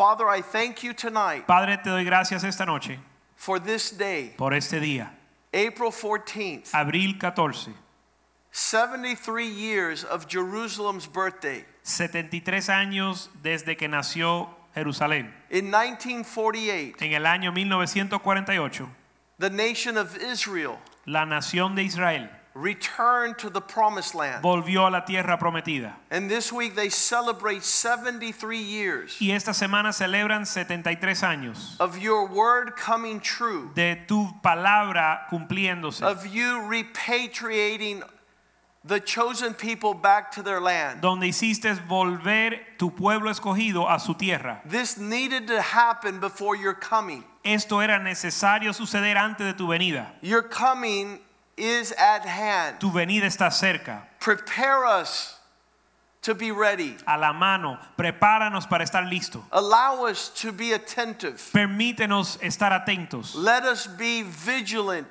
Father, I thank you tonight Padre, te doy gracias esta noche for this day, por este día, April 14th, abril 14, 73 years of Jerusalem's birthday. 73 años desde que nació Jerusalén. In 1948, En el año 1948, the nation of Israel la nación de Israel returned to the promised land. volvió a la tierra prometida. And this week they celebrate 73 years Y esta semana celebran 73 años of your word coming true, de tu palabra cumpliéndose, of you repatriating the chosen people back to their land. donde hiciste volver tu pueblo escogido a su tierra. This needed to happen before your coming. Esto era necesario suceder antes de tu venida. Your coming is at hand. Tu venida está cerca, Prepare us to be ready. a la mano. Prepáranos para estar listo. Allow us to be attentive. Permítenos estar atentos Let us be vigilant.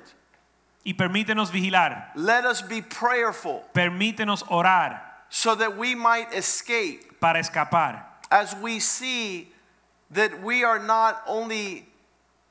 y permítenos vigilar. Let us be prayerful Permítenos orar so that we might escape para escapar. as we see that we are not only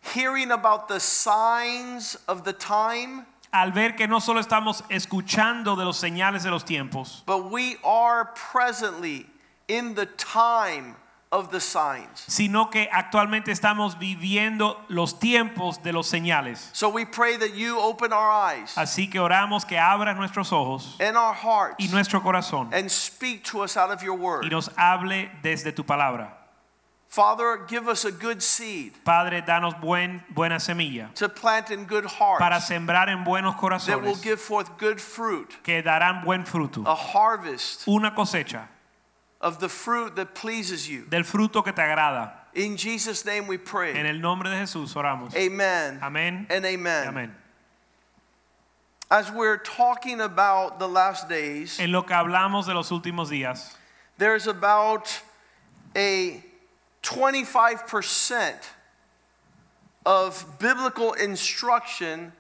hearing about the signs of the time, Al ver que no solo estamos escuchando de los señales de los tiempos, but we are presently in the time of the signs. sino que actualmente estamos viviendo los tiempos de los señales. So we pray that you open our eyes Así que oramos que abras nuestros ojos and our hearts y nuestro corazón and speak to us out of your y word. nos hable desde tu palabra. Father, give us a good seed Padre, danos buen, buena semilla to plant in good hearts. para sembrar en buenos corazones. that will give forth good fruit, que darán buen fruto. a harvest Una cosecha of the fruit that pleases you. del fruto que te agrada. In Jesus' name we pray. En el nombre de Jesús oramos. Amen Amén. and amen. Amén. As we're talking about the last days, En lo que hablamos de los últimos días, there's about a 25% of biblical instruction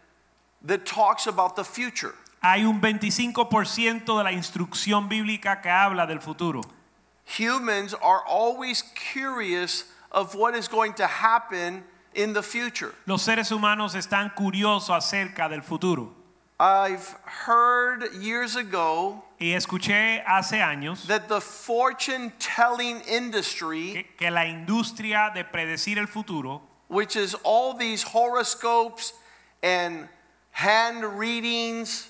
that talks about the future. hay un 25% de la instrucción bíblica que habla del futuro. Humans are always curious of what is going to happen in the future. Los seres humanos están curiosos acerca del futuro. I've heard years ago Y escuché hace años that the fortune telling industry, que, que la industria de predecir el futuro, which is all these horoscopes and hand readings,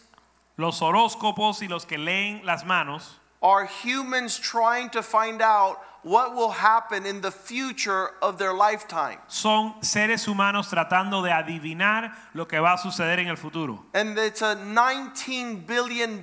los horóscopos y los que leen las manos, are humans trying to find out what will happen in the future of their lifetime. son seres humanos tratando de adivinar lo que va a suceder en el futuro. And it's a $19 billion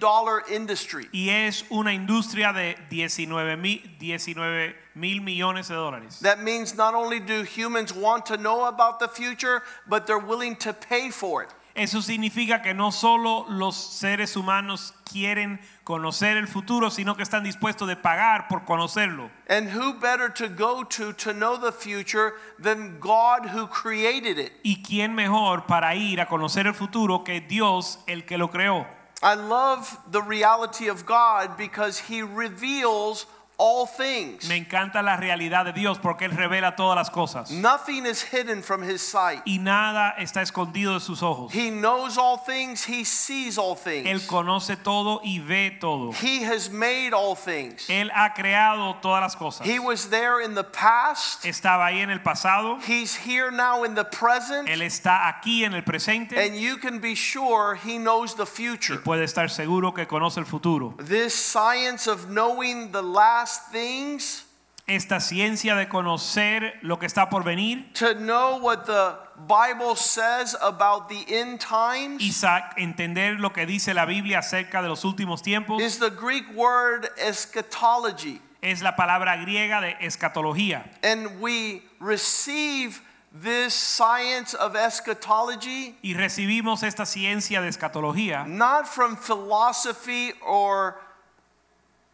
industry. Y es una industria de 19 mil 19 mil millones de dólares. That means not only do humans want to know about the future, but they're willing to pay for it. Eso significa que no solo los seres humanos quieren conocer el futuro, sino que están dispuestos de pagar por conocerlo. And who better to go to to know the future than God who created it? ¿Y quién mejor para ir a conocer el futuro que Dios, el que lo creó? I love the reality of God because He reveals all things. Me encanta la realidad de Dios porque Él revela todas las cosas. Nothing is hidden from His sight. Y nada está escondido de sus ojos. He knows all things, He sees all things. Él conoce todo y ve todo. He has made all things. Él ha creado todas las cosas. He was there in the past, Estaba ahí en el pasado. He's here now in the present, Él está aquí en el presente. and you can be sure He knows the Y future. puede estar seguro que conoce el futuro. This science of knowing the last things, Esta ciencia de conocer lo que está por venir to know what the Bible says about the end times, y entender lo que dice la Biblia acerca de los últimos tiempos is the Greek word eschatology. es la palabra griega de escatología. And we receive this science of eschatology y recibimos esta ciencia de escatología not from philosophy or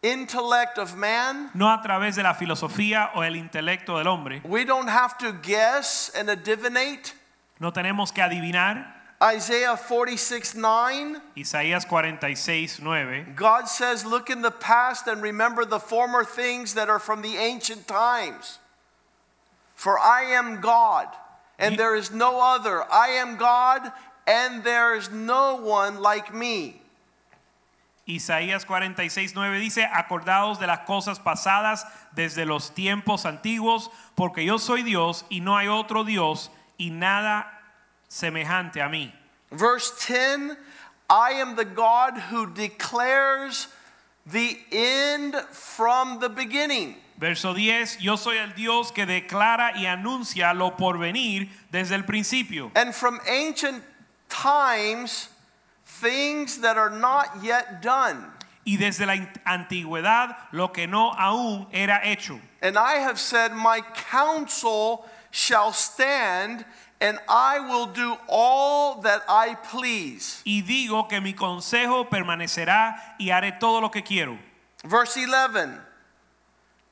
intellect of man. no a través de la filosofía o el intelecto del hombre. We don't have to guess and divinate. No tenemos que adivinar. Isaiah 46 9. Isaías 46, 9. God says, Look in the past and remember the former things that are from the ancient times. For I am God, and there is no other. I am God, and there is no one like me. Isaías 46, 9 dice, acordaos de las cosas pasadas desde los tiempos antiguos, porque yo soy Dios y no hay otro Dios y nada semejante a mí. Verse 10 I am the God who declares the end from the beginning. Verso 10, yo soy el Dios que declara y anuncia lo por venir desde el principio. And from ancient times, things that are not yet done. Y desde la antigüedad lo que no aún era hecho. And I have said, My counsel shall stand, and I will do all that I please. Y digo que mi consejo permanecerá y haré todo lo que quiero. Verse 11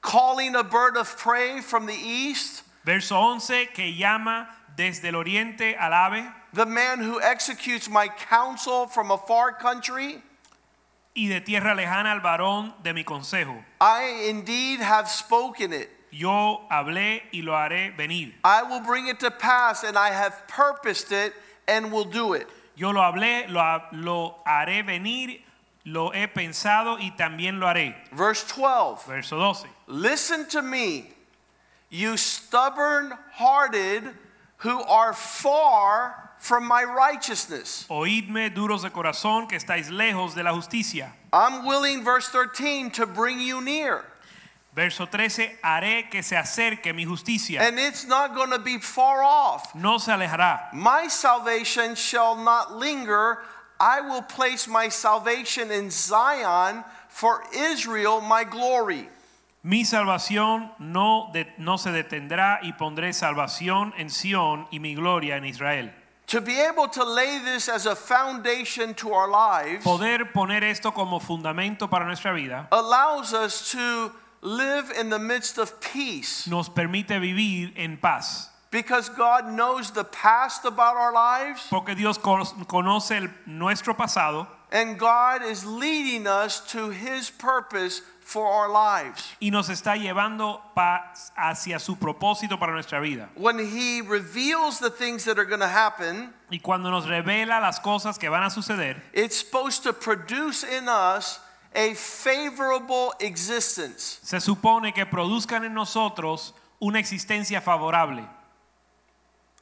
Calling a bird of prey from the east, Verso 11, que llama desde el oriente al ave the man who executes my counsel from a far country. y de tierra lejana al varón de mi consejo. I indeed have spoken it. Yo hablé y lo haré venir. I will bring it to pass, and I have purposed it and will do it. Yo lo hablé, lo, lo haré venir, lo he pensado y también lo haré. Verse 12 Verso 12. Listen to me, you stubborn hearted who are far from my righteousness. Oídme duros de corazón que estáis lejos de la justicia. I'm willing, verse 13, to bring you near. Verso 13, haré que se acerque mi justicia. And it's not going to be far off. No se alejará. My salvation shall not linger. I will place my salvation in Zion for Israel, my glory. Mi salvación no, de- no se detendrá y pondré salvación en Sión y mi gloria en Israel. To be able to lay this as a foundation to our lives Poder poner esto como fundamento para nuestra vida allows us to live in the midst of peace nos permite vivir en paz. because God knows the past about our lives Porque Dios conoce el- nuestro pasado and God is leading us to his purpose for our lives. y nos está llevando hacia su propósito para nuestra vida. When he reveals the things that are going to happen, Y cuando nos revela las cosas que van a suceder, it's supposed to produce in us a favorable existence. se supone que produzcan en nosotros una existencia favorable.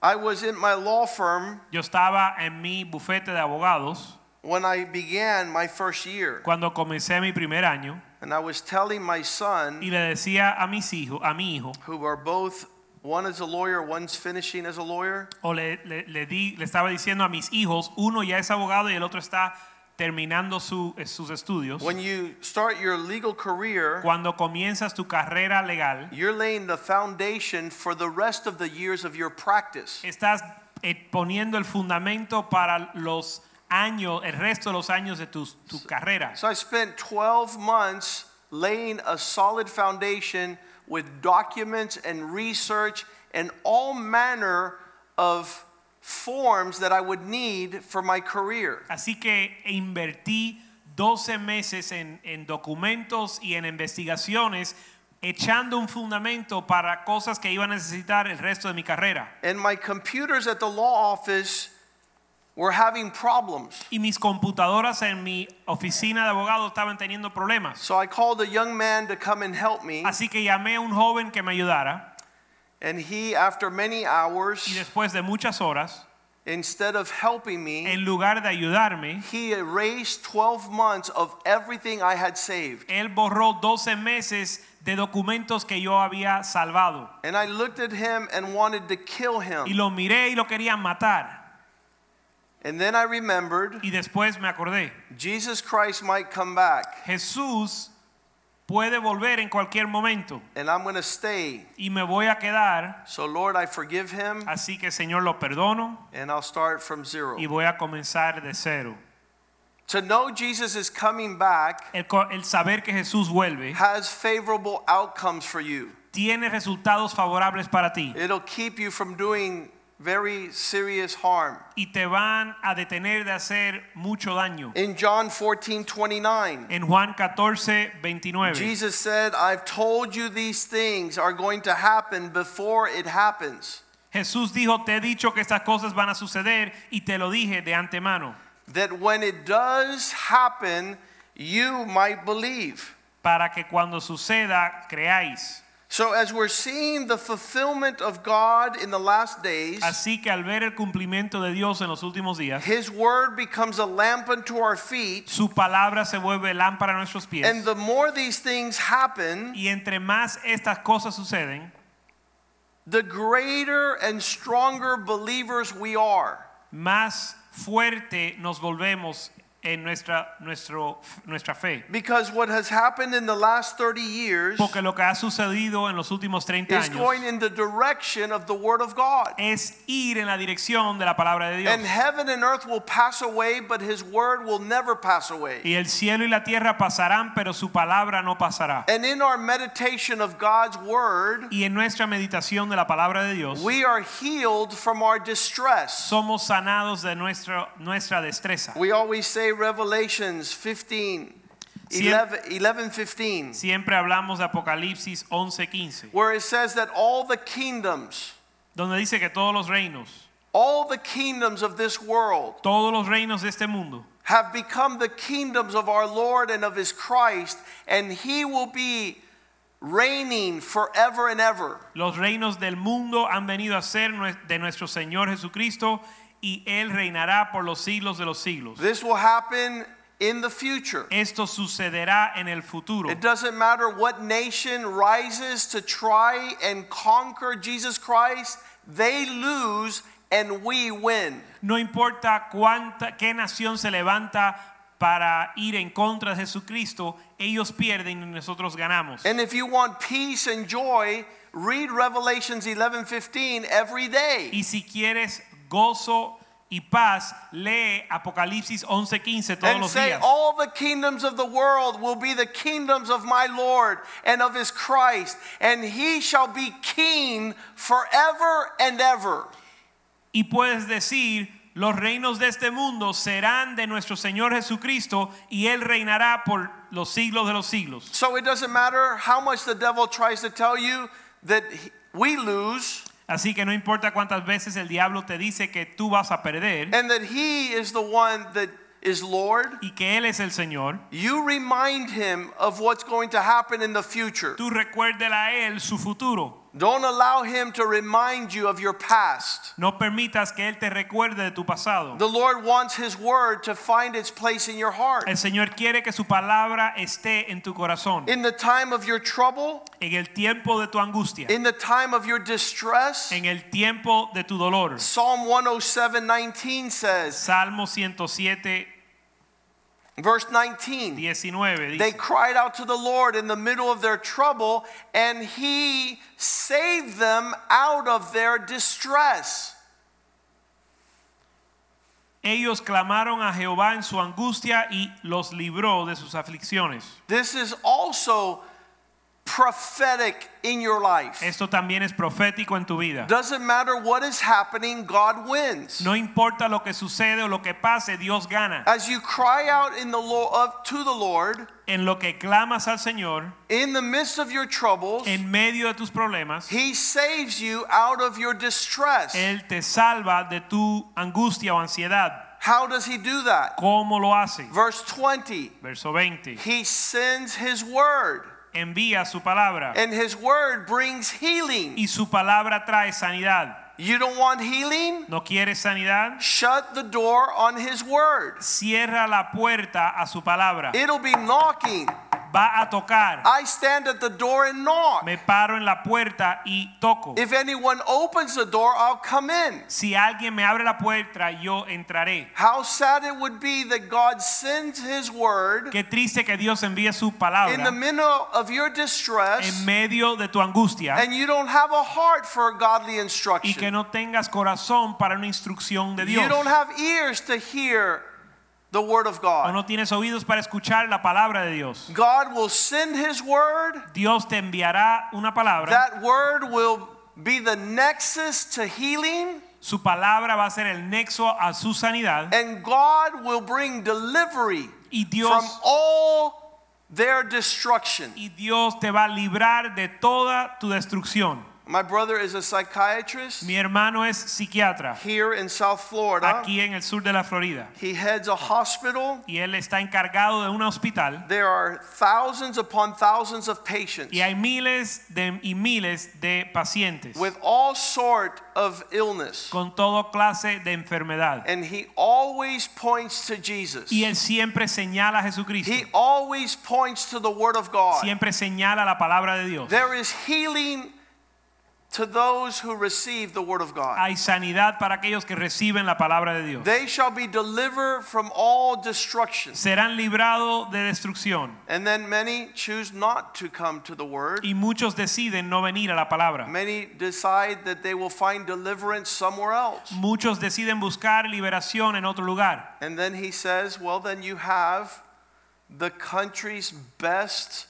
I was in my law firm Yo estaba en mi bufete de abogados when I began my first year, cuando comencé mi primer año and I was telling my son, y le decía a mis hijos, a mi hijo, who are both one is a lawyer, one's finishing as a lawyer. o le, le- le di, le estaba diciendo a mis hijos, uno ya es abogado y el otro está terminando su- eh, sus estudios. When you start your legal career, Cuando comienzas tu carrera legal, you're laying the foundation for the rest of the years of your practice. estás eh, poniendo el fundamento para los años, el resto de los años de tu, tu carrera. So I spent 12 months laying a solid foundation with documents and research and all manner of forms that I would need for my career. Así que invertí 12 meses en, en documentos y en investigaciones echando un fundamento para cosas que iba a necesitar el resto de mi carrera. And my computers at the law office were having problems. Y mis computadoras en mi oficina de abogado estaban teniendo problemas. So I called a young man to come and help me. Así que llamé a un joven que me ayudara And he, after many hours, y después de muchas horas, instead of helping me, en lugar de ayudarme, he erased 12 months of everything I had saved. él borró 12 meses de documentos que yo había salvado. And I looked at him and wanted to kill him. Y lo miré y lo quería matar. And then I remembered Y después me acordé, Jesus Christ might come back. Jesús puede volver en cualquier momento and I'm going to stay. y me voy a quedar. So, Lord, I forgive him Así que Señor lo perdono and I'll start from zero. y voy a comenzar de cero. To know Jesus is coming back El, el saber que Jesús vuelve has favorable outcomes for you. tiene resultados favorables para ti It'll keep you from doing very serious harm. y te van a detener de hacer mucho daño. In John 14 29, En Juan 14, 29, Jesus said, I've told you these things are going to happen before it happens, Jesús dijo, te he dicho que estas cosas van a suceder y te lo dije de antemano, that when it does happen, you might believe. para que cuando suceda creáis. So, as we're seeing the fulfillment of God in the last days, Así que al ver el cumplimiento de Dios en los últimos días, His word becomes a lamp unto our feet. su palabra se vuelve lámpara a nuestros pies. And the more these things happen, Y entre más estas cosas suceden, the greater and stronger believers we are. más fuerte nos volvemos en nuestra, nuestro, nuestra fe. Because what has happened in the last 30 years Porque lo que ha sucedido en los últimos 30 is going años in the direction of the Word of God. es ir en la dirección de la palabra de Dios. And heaven and earth will pass away, but His Word will never pass away. Y el cielo y la tierra pasarán, pero su palabra no pasará. And in our meditation of God's Word, Y en nuestra meditación de la palabra de Dios, we are healed from our distress. somos sanados de nuestro, nuestra destreza. We always say Revelations 15, Siem- 11, 11 15, Siempre hablamos de Apocalipsis 11:15, where it says that all the kingdoms, donde dice que todos los reinos, all the kingdoms of this world todos los reinos de este mundo, have become the kingdoms of our Lord and of his Christ, and he will be reigning forever and ever. los reinos del mundo han venido a ser de nuestro Señor Jesucristo y Él reinará por los siglos de los siglos. This will happen in the future. Esto sucederá en el futuro. It doesn't matter what nation rises to try and conquer Jesus Christ, they lose and we win. No importa cuánta, qué nación se levanta para ir en contra de Jesucristo, ellos pierden y nosotros ganamos. And if you want peace and joy, read Revelations 11:15 every day. Y si quieres gozo y paz, lee Apocalipsis 11:15 todos And los say, días. All the kingdoms of the world will be the kingdoms of my Lord and of his Christ, and he shall be king forever and ever. Y puedes decir, los reinos de este mundo serán de nuestro Señor Jesucristo y Él reinará por los siglos de los siglos. So it doesn't matter how much the devil tries to tell you that we lose Así que no importa cuántas veces el diablo te dice que tú vas a perder and that he is the one that is Lord. y que Él es el Señor, You remind him of what's going to happen in the future. tú recuérdele a Él su futuro. Don't allow him to remind you of your past. No permitas que Él te recuerde de tu pasado. The Lord wants his word to find its place in your heart. El Señor quiere que su palabra esté en tu corazón. In the time of your trouble, En el tiempo de tu angustia, in the time of your distress, en el tiempo de tu dolor. Psalm 107:19 says, Salmo 107, verse 19, 19 they cried out to the Lord in the middle of their trouble, and he saved them out of their distress. ellos clamaron a Jehová en su angustia y los libró de sus aflicciones. This is also prophetic in your life. Esto también es profético en tu vida. Doesn't matter what is happening, God wins. No importa lo que sucede o lo que pase, Dios gana. As you cry out in the Lord of, to the Lord En lo que clamas al Señor, in the midst of your troubles, en medio de tus problemas, He saves you out of your distress. Él te salva de tu angustia o ansiedad. How does He do that? ¿Cómo lo hace? Verse 20 Verso 20. He sends His word, Envía su palabra and His word brings healing. y su palabra trae sanidad. You don't want healing? ¿No quieres sanidad? Shut the door on His word. Cierra la puerta a su palabra. It'll be knocking. Va a tocar. I stand at the door and knock. Me paro en la puerta y toco. If anyone opens the door, I'll come in. Si alguien me abre la puerta, yo entraré. How sad it would be that God sends His word Qué triste que Dios su in the middle of your distress en medio de tu angustia and you don't have a heart for godly instruction. y que no tengas corazón para una instrucción de Dios. You don't have ears to hear the word of O God. no tienes oídos para escuchar la palabra de Dios. God will send His word. Dios te enviará una palabra. That word will be the nexus to healing, Su palabra va a ser el nexo a su sanidad. and God will bring delivery Y from Dios, all their destruction. y Dios te va a librar de toda tu destrucción. My brother is a psychiatrist Mi hermano es psiquiatra here in South Florida. aquí en el sur de la Florida. He heads a hospital. Y él está encargado de un hospital. There are thousands upon thousands of patients Y hay miles de, y miles de pacientes with all sort of illness. con toda clase de enfermedad. And he always points to Jesus. Y él siempre señala a Jesucristo. He always points to the word of God. Siempre señala la palabra de Dios. There is healing to those who receive the word of God. Hay sanidad para aquellos que reciben la palabra de Dios. They shall be delivered from all destruction. Serán librados de destrucción. And then many choose not to come to the word. Y muchos deciden no venir a la palabra. Many decide that they will find deliverance somewhere else. Muchos deciden buscar liberación en otro lugar. And then he says, well, then you have the country's best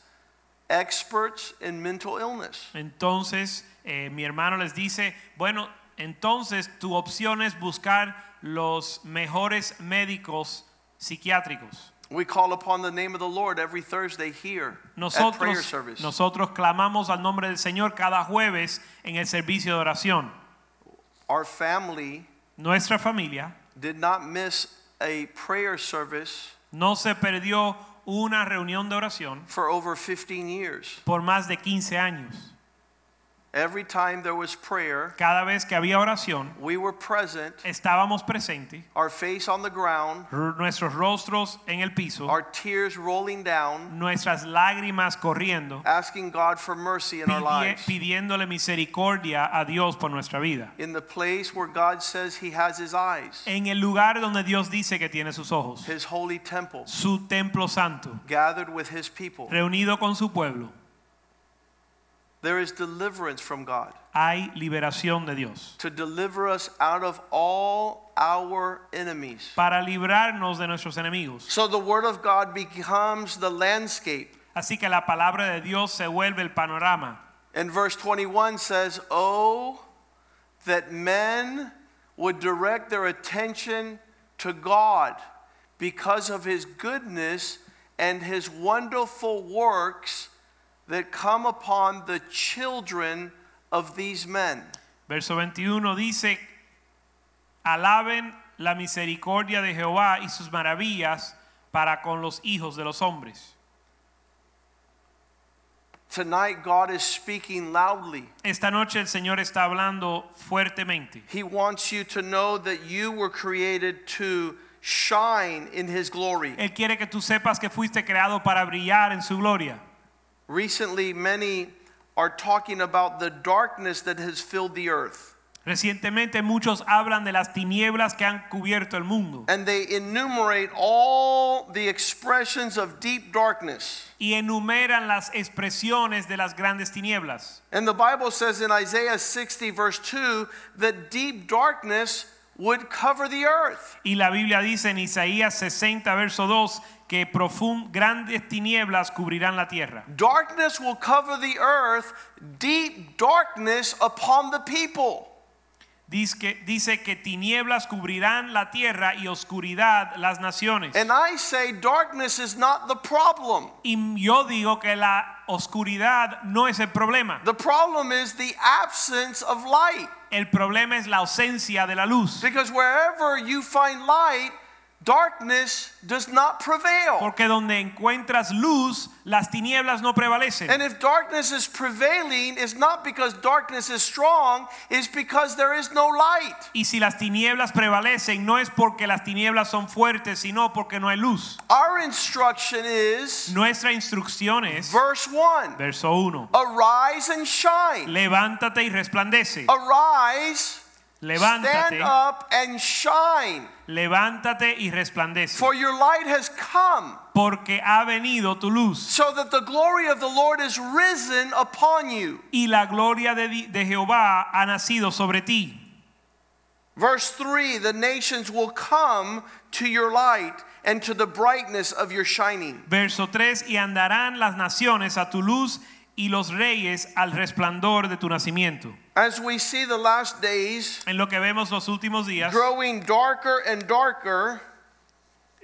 experts in mental illness. Entonces, eh, mi hermano les dice, bueno, entonces tu opción es buscar los mejores médicos psiquiátricos. We call upon the name of the Lord every Thursday here at prayer Nosotros, service. nosotros clamamos al nombre del Señor cada jueves en el servicio de oración. Our family Nuestra familia did not miss a prayer service no se perdió una reunión de oración for over 15 years. por más de 15 años. Every time there was prayer, Cada vez que había oración, we were present, estábamos presentes, our face on the ground, nuestros rostros en el piso, our tears rolling down, nuestras lágrimas corriendo, asking God for mercy in our lives. pidiéndole misericordia a Dios por nuestra vida. In the place where God says He has His eyes, En el lugar donde Dios dice que tiene sus ojos, His holy temple, su templo santo, gathered with His people. reunido con su pueblo, There is deliverance from God hay liberación de Dios to deliver us out of all our enemies. para librarnos de nuestros enemigos. So the Word of God becomes the landscape. Así que la palabra de Dios se vuelve el panorama. And verse 21 says, Oh, that men would direct their attention to God because of his goodness and his wonderful works that come upon the children of these men. Verso 21 dice, alaben la misericordia de Jehová y sus maravillas para con los hijos de los hombres. Tonight, God is speaking loudly. Esta noche el Señor está hablando fuertemente. He wants you to know that you were created to shine in his glory. Él quiere que tú sepas que fuiste creado para brillar en su gloria. Recently, many are talking about the darkness that has filled the earth. Recientemente muchos hablan de las tinieblas que han cubierto el mundo And they enumerate all the expressions of deep darkness. y enumeran las expresiones de las grandes tinieblas. And the Bible says in Isaiah 60, verse 2, that deep darkness would cover the earth. Y la Biblia dice en Isaías 60, verso 2, que profund, grandes tinieblas cubrirán la tierra. Darkness will cover the earth, deep darkness upon the people. Dice que, dice que tinieblas cubrirán la tierra y oscuridad las naciones. And I say darkness is not the problem. Y yo digo que la oscuridad no es el problema. The problem is the absence of light. El problema es la ausencia de la luz. Because wherever you find light, darkness does not prevail. Porque donde encuentras luz, las tinieblas no prevalecen. And if darkness is prevailing, it's not because darkness is strong, it's because there is no light. Y si las tinieblas prevalecen, no es porque las tinieblas son fuertes, sino porque no hay luz. Our instruction is Nuestra instrucción es, verse 1 verso 1, Arise and shine. levántate y resplandece. Arise, stand Levántate, up and shine, levántate y resplandece. for your light has come, Porque ha venido tu luz. so that the glory of the Lord is risen upon you. Y la gloria de, de Jehová ha nacido sobre ti. Verse 3 The nations will come to your light and to the brightness of your shining. Verso 3, y andarán las naciones a tu luz y los reyes al resplandor de tu nacimiento. As we see the last days En lo que vemos los últimos días, growing darker and darker,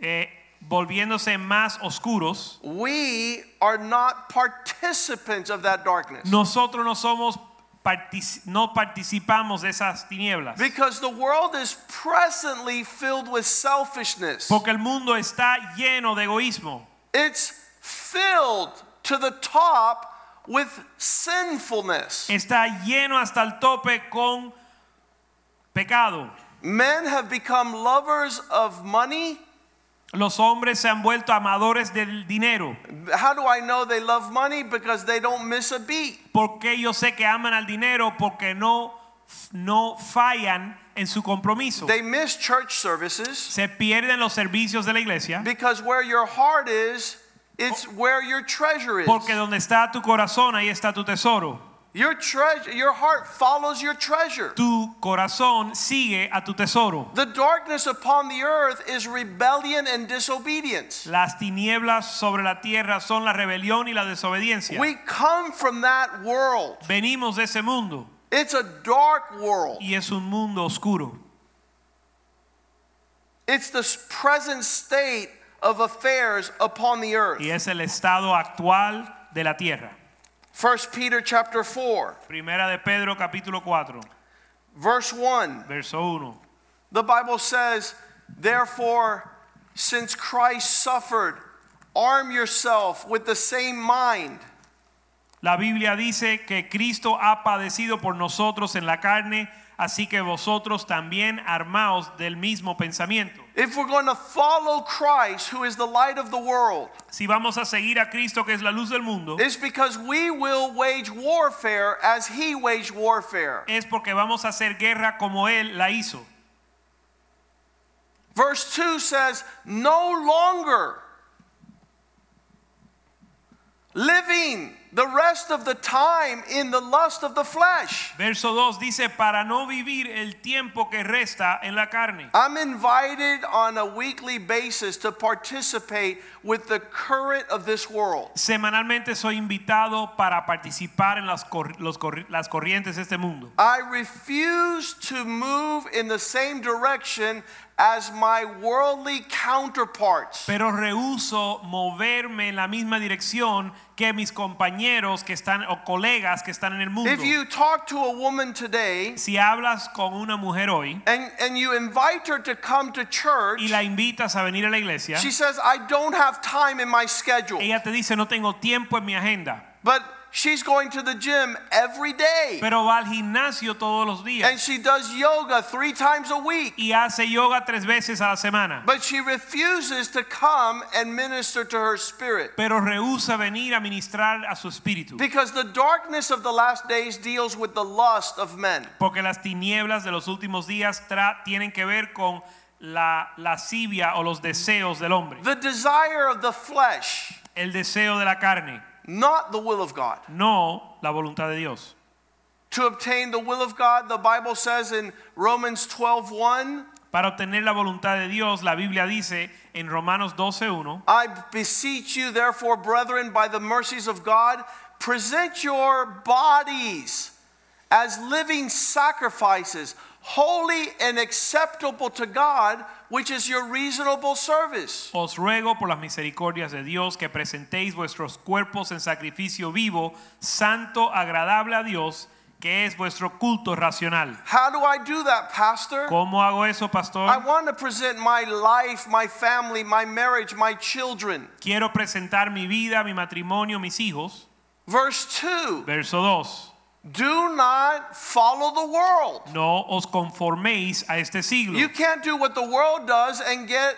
eh, volviéndose más oscuros, we are not participants of that darkness. nosotros no somos no participamos de esas tinieblas. Because the world is presently filled with selfishness. Porque el mundo está lleno de egoísmo. It's filled to the top with sinfulness. Está lleno hasta el tope con pecado. Men have become lovers of money. Los hombres se han vuelto amadores del dinero. How do I know they love money? Because they don't miss a beat. Porque yo sé que aman al dinero porque no, no fallan en su compromiso. They miss church services Se pierden los servicios de la iglesia because where your heart is, it's where your treasure is. porque donde está tu corazón ahí está tu tesoro. Your treasure, your heart follows your treasure. Tu corazón sigue a tu tesoro. The darkness upon the earth is rebellion and disobedience. Las tinieblas sobre la tierra son la rebelión y la desobediencia. We come from that world. Venimos de ese mundo It's a dark world. y es un mundo oscuro. It's the present state of affairs upon the earth. Y es el estado actual de la tierra. 1 Peter chapter 4, Primera de Pedro capítulo 4, verse 1. verso 1. The Bible says, Therefore, since Christ suffered, arm yourself with the same mind. La Biblia dice que Cristo ha padecido por nosotros en la carne, así que vosotros también armaos del mismo pensamiento. If we're going to follow Christ, who is the light of the world, Si vamos a seguir a Cristo que es la luz del mundo, it's because we will wage warfare as he waged warfare. es porque vamos a hacer guerra como Él la hizo. Verse 2 says, No longer living the rest of the time in the lust of the flesh. Verso 2 dice, para no vivir el tiempo que resta en la carne. I'm invited on a weekly basis to participate with the current of this world. Semanalmente soy invitado para participar en las, cor- los corri- las corrientes de este mundo. I refuse to move in the same direction as my worldly counterparts. Pero rehuso moverme en la misma dirección que mis compañeros que están o colegas que están en el mundo. If you talk to a woman today Si hablas con una mujer hoy and, and you invite her to come to church, y la invitas a venir a la iglesia, she says, I don't have time in my schedule. ella te dice no tengo tiempo en mi agenda, But she's going to the gym every day. pero va al gimnasio todos los días. And she does yoga three times a week. y hace yoga tres veces a la semana, But she refuses to come and minister to her spirit. pero rehúsa venir a ministrar a su espíritu, Because the darkness of the last days deals with the lust of men. porque las tinieblas de los últimos días tra- tienen que ver con la lascivia o los deseos del hombre, The desire of the flesh, el deseo de la carne, not the will of God. no la voluntad de Dios. To obtain the will of God, the Bible says in Romans 12:1, Para obtener la voluntad de Dios, la Biblia dice en Romanos 12:1, I beseech you, therefore, brethren, by the mercies of God, present your bodies as living sacrifices, holy and acceptable to God, which is your reasonable service. Os ruego por las misericordias de Dios que presentéis vuestros cuerpos en sacrificio vivo, santo, agradable a Dios, que es vuestro culto racional. How do I do that, Pastor? ¿Cómo hago eso, pastor? I want to present my life, my family, my marriage, my children. Quiero presentar mi vida, mi matrimonio, mis hijos. Verse 2 Verso 2. Do not follow the world. No os conforméis a este siglo. You can't do what the world does and get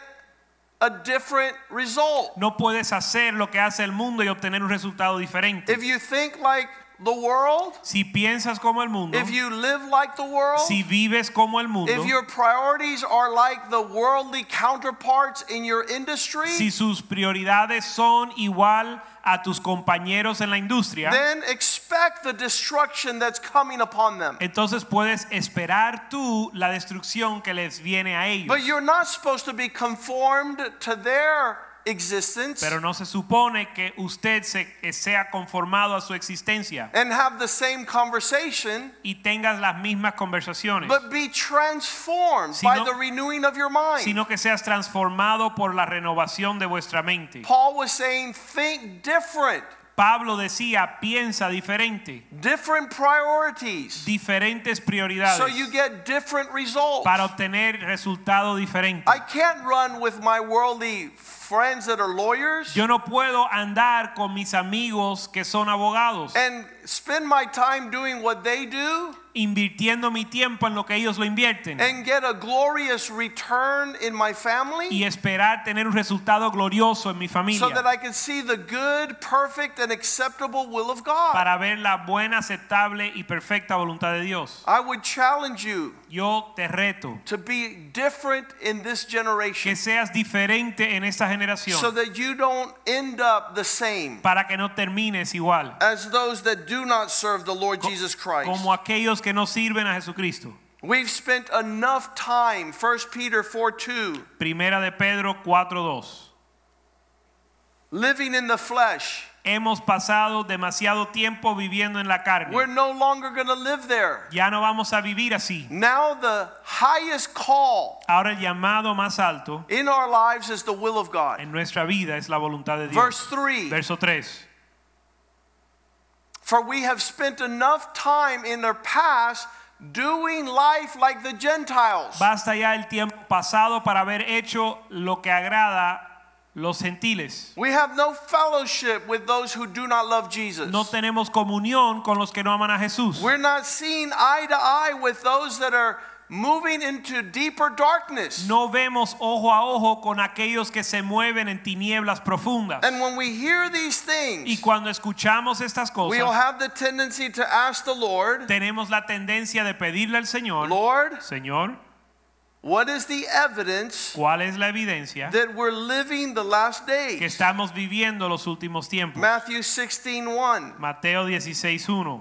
a different result. No puedes hacer lo que hace el mundo y obtener un resultado diferente. If you think like the world, Si piensas como el mundo, if you live like the world, si vives como el mundo, if your priorities are like the worldly counterparts in your industry, si sus prioridades son igual a tus compañeros en la industria, then expect the destruction that's coming upon them. entonces puedes esperar tú la destrucción que les viene a ellos. But you're not supposed to be conformed to their existence Pero no se supone que usted se, sea conformado a su existencia and have the same conversation, y tengas las mismas conversaciones, but be transformed by the renewing of your mind. sino que seas transformado por la renovación de vuestra mente. Paul was saying, think different, Pablo decía, piensa diferente, different priorities, diferentes prioridades. so you get different results. para obtener resultado diferente. I can't run with my worldly friends that are lawyers Yo no puedo andar con mis amigos que son abogados, and spend my time doing what they do invirtiendo mi tiempo en lo que ellos lo invierten and get a glorious return in my family y esperar tener un resultado glorioso en mi so familia. that I can see the good, perfect, and acceptable will of God. para ver la buena, aceptable y perfecta voluntad de Dios. I would challenge you Yo te reto to be different in this generation que seas diferente en esta generación so that you don't end up the same para que no termines igual as those that do not serve the Lord Jesus Christ. como aquellos que no sirven a Jesucristo. We've spent enough time, 1 Peter 4 2, Primera de Pedro 4:2. living in the flesh. Hemos pasado demasiado tiempo viviendo en la carne. We're no longer going to live there. Ya no vamos a vivir así. Now, the highest call Ahora el llamado más alto in our lives is the will of God. en nuestra vida es la voluntad de Dios. Verse 3 Verso 3. For we have spent enough time in our past doing life like the Gentiles. Basta ya el tiempo pasado para haber hecho lo que agrada los gentiles. We have no fellowship with those who do not love Jesus. No tenemos comunión con los que no aman a Jesús. We're not seeing eye to eye with those that are moving into deeper darkness. No vemos ojo a ojo con aquellos que se mueven en tinieblas profundas. And when we hear these things, Y cuando escuchamos estas cosas, we'll have the tendency to ask the Lord, tenemos la tendencia de pedirle al Señor, Lord, Señor, what is the evidence ¿cuál es la evidencia that we're living the last que days? estamos viviendo los últimos tiempos? Matthew 16:1. Mateo 16:1.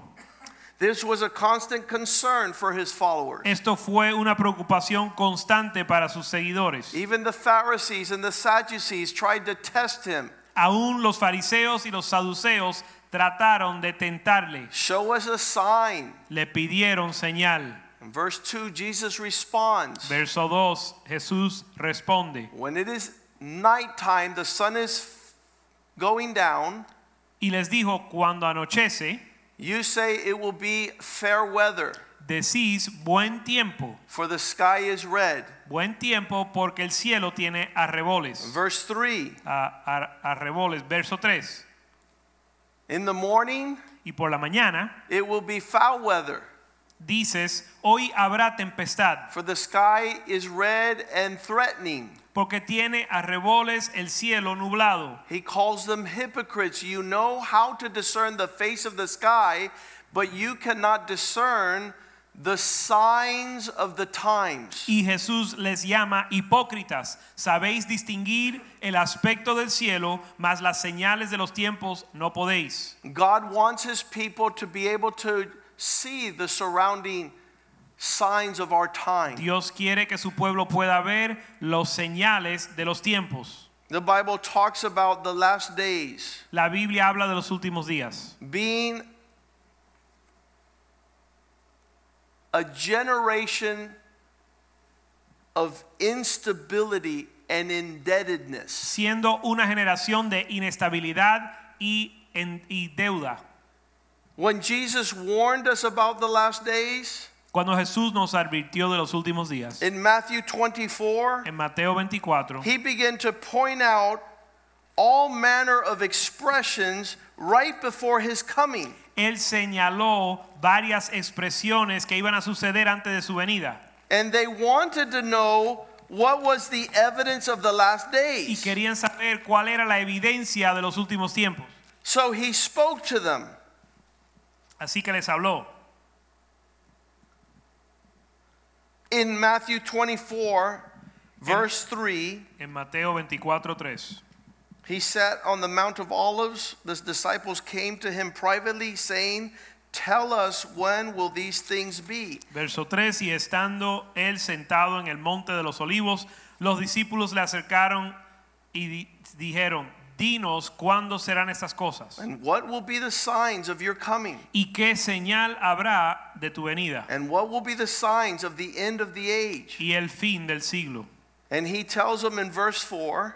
This was a constant concern for his followers. Esto fue una preocupación constante para sus seguidores. Even the Pharisees and the Sadducees tried to test him. Aún los fariseos y los saduceos trataron de tentarle. Show us a sign. Le pidieron señal. In verse 2, Jesus responds. Verso 2, Jesús responde When it is nighttime, the sun is going down. y les dijo, cuando anochece, You say it will be fair weather, decís buen tiempo, for the sky is red. buen tiempo porque el cielo tiene arreboles. Verse 3 A- a- arreboles, verso 3. In the morning, Y por la mañana it will be foul weather, dices, hoy habrá tempestad, for the sky is red and threatening. porque tiene arreboles el cielo nublado. He calls them hypocrites. You know how to discern the face of the sky, but you cannot discern the signs of the times. Y Jesús les llama hipócritas. Sabéis distinguir el aspecto del cielo, mas las señales de los tiempos no podéis. God wants his people to be able to see the surrounding signs of our time. Dios quiere que su pueblo pueda ver los señales de los tiempos. The Bible talks about the last days La Biblia habla de los últimos días, being a generation of instability and indebtedness. siendo una generación de inestabilidad y, en- y deuda. When Jesus warned us about the last days Cuando Jesús nos advirtió de los últimos días, in Matthew 24, en Mateo 24, he began to point out all manner of expressions right before his coming. él señaló varias expresiones que iban a suceder antes de su venida. And they wanted to know what was the evidence of the last Y days. querían saber cuál era la evidencia de los últimos tiempos. So he spoke to them. Así que les habló. In Matthew 24, verse 3, En Mateo 24:3. he sat on the Mount of Olives. The disciples came to him privately, saying, Tell us when will these things be? Verso 3, y estando él sentado en el monte de los olivos, los discípulos le acercaron y di- dijeron, dinos cuándo serán estas cosas And what will be the signs of your coming? y qué señal habrá de tu venida And what will be the signs of the end of the age? y el fin del siglo. And he tells them in verse 4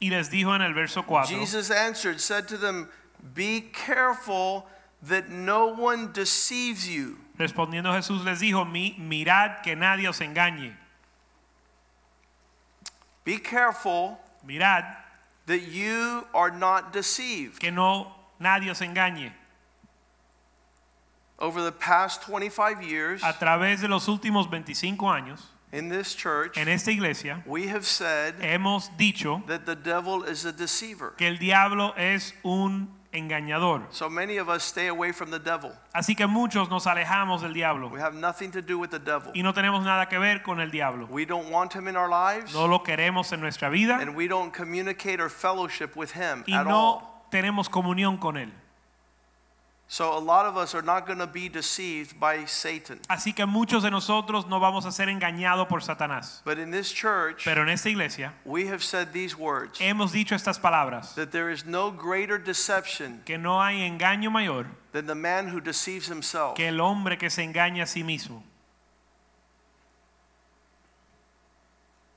Y les dijo en el verso 4, Jesus answered, said to them, Be careful that no one deceives you. respondiendo Jesús les dijo, mirad que nadie os engañe, Be careful mirad that you are not deceived. que no nadie os engañe. Over the past 25 years A través de los últimos 25 años, in this church, en esta iglesia, we have said hemos dicho that the devil is a deceiver. que el diablo es un engañador. So many of us stay away from the devil. Así que muchos nos alejamos del diablo We have nothing to do with the devil. y no tenemos nada que ver con el diablo. We don't want him in our lives, No lo queremos en nuestra vida and we don't communicate or fellowship with him y at all. no tenemos comunión con él. So a lot of us are not going to be deceived by Satan. Así que muchos de nosotros no vamos a ser engañados por Satanás. But in this church, Pero en esta iglesia we have said these words hemos dicho estas palabras, that there is no greater deception que no hay engaño mayor than the man who deceives himself. que el hombre que se engaña a sí mismo.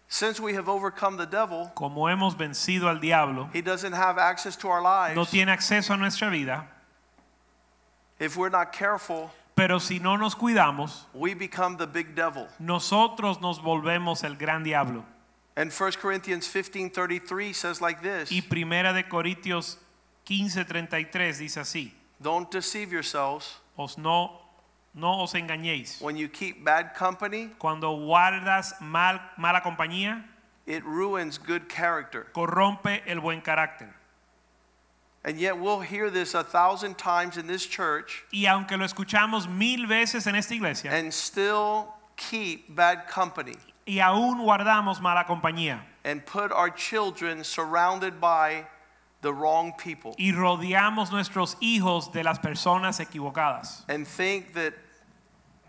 Since we have overcome the devil, Como hemos vencido al diablo, he doesn't have access to our lives. no tiene acceso a nuestra vida, If we're not careful, pero si no nos cuidamos, we become the big devil. nosotros nos volvemos el gran diablo. And 1 Corinthians 15:33 says like this, Y Primera de Corintios 15:33 dice así: don't deceive yourselves Os no no os engañéis. when you keep bad company, Cuando guardas mal, mala compañía, it ruins good character. corrompe el buen carácter. And yet we'll hear this a thousand times in this church Y aunque lo escuchamos mil veces en esta iglesia and still keep bad company y aún guardamos mala compañía and put our children surrounded by the wrong people y rodeamos nuestros hijos de las personas equivocadas. and think that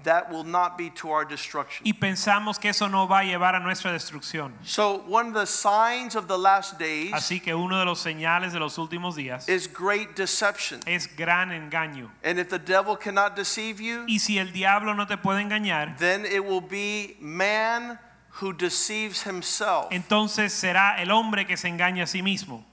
that will not be to our destruction. y pensamos que eso no va a llevar a nuestra destrucción. So one of the signs of the last days Así que uno de los señales de los últimos días is great deception. es gran engaño. And if the devil cannot deceive you, Y si el diablo no te puede engañar, then it will be man who deceives himself, entonces será el hombre que se engaña a sí mismo,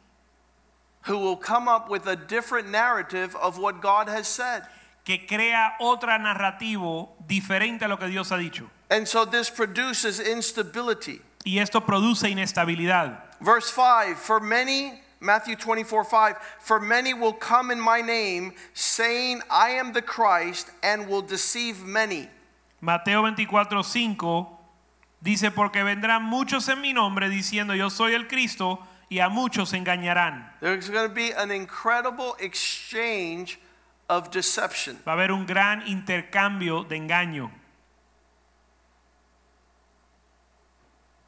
who will come up with a different narrative of what God has said. Que crea otra narrativo diferente a lo que Dios ha dicho. And so this produces instability. Y esto produce inestabilidad. Verse 5 For many, Matthew 24 5, for many will come in my name, saying, I am the Christ, and will deceive many. Mateo 24, 5 dice, porque vendrán muchos en mi nombre diciendo yo soy el Cristo y a muchos engañarán. There's going to be an incredible exchange of deception. Va a haber un gran intercambio de engaño.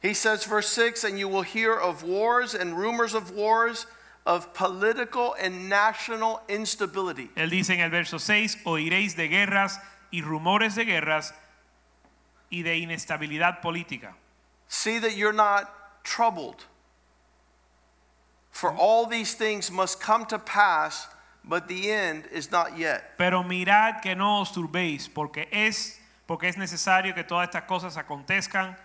He says, verse 6 And you will hear of wars and rumors of wars, of political and national instability. Él dice en el verso 6, oiréis de guerras y rumores de guerras y de inestabilidad política. See that you're not troubled. For all these things must come to pass, but the end is not yet. Pero mirad que no os turbéis, porque es, porque es necesario que todas estas cosas acontezcan,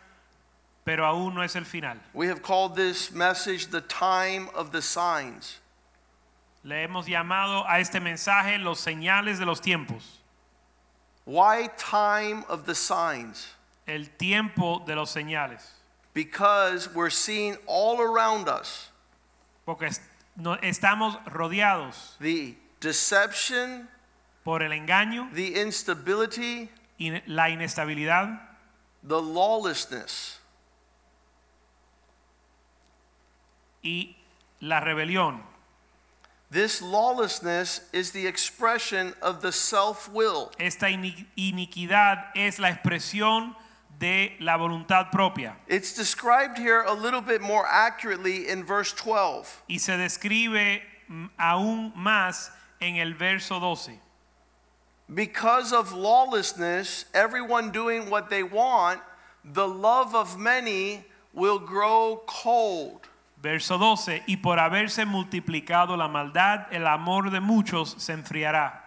pero aún no es el final. We have called this message the time of the signs. Le hemos llamado a este mensaje los señales de los tiempos, Why time of the signs? el tiempo de los señales, Because we're seeing all around us porque no- estamos rodeados the deception, por el engaño the instability, y la inestabilidad, the lawlessness. y la rebelión. This lawlessness is the expression of the self will. Esta ini- iniquidad es la expresión de la voluntad propia It's described here a little bit more accurately in verse 12. y se describe mm, aún más en el verso 12. Because of lawlessness, everyone doing what they want, the love of many will grow cold. Verso 12, y por haberse multiplicado la maldad, el amor de muchos se enfriará.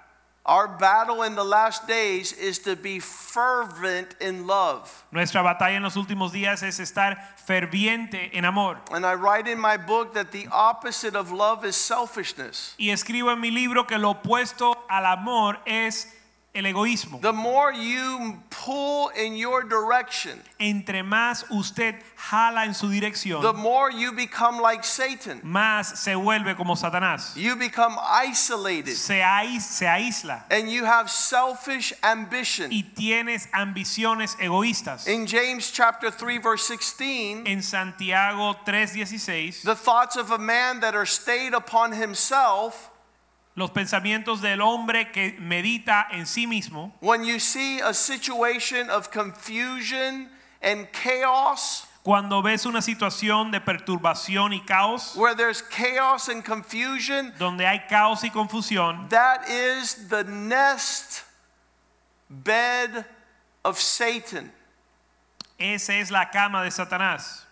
Our battle in the last days is to be fervent in love. Nuestra batalla en los últimos días es estar ferviente en amor. And I write in my book that the opposite of love is selfishness. Y escribo en mi libro que lo opuesto al amor es el egoísmo. The more you pull in your direction, Entre más usted jala en su dirección, the more you become like Satan. más se vuelve como Satanás. You become isolated Se, ais- se aísla and you have selfish ambition. y tienes ambiciones egoístas. In James chapter 3 verse 16, En Santiago 3:16, the thoughts of a man that are stayed upon himself, los pensamientos del hombre que medita en sí mismo, when you see a situation of confusion and chaos, cuando ves una situación de perturbación y caos, where there's chaos and confusion, donde hay caos y confusión, that is the nest bed of Satan. esa es la cama de Satanás.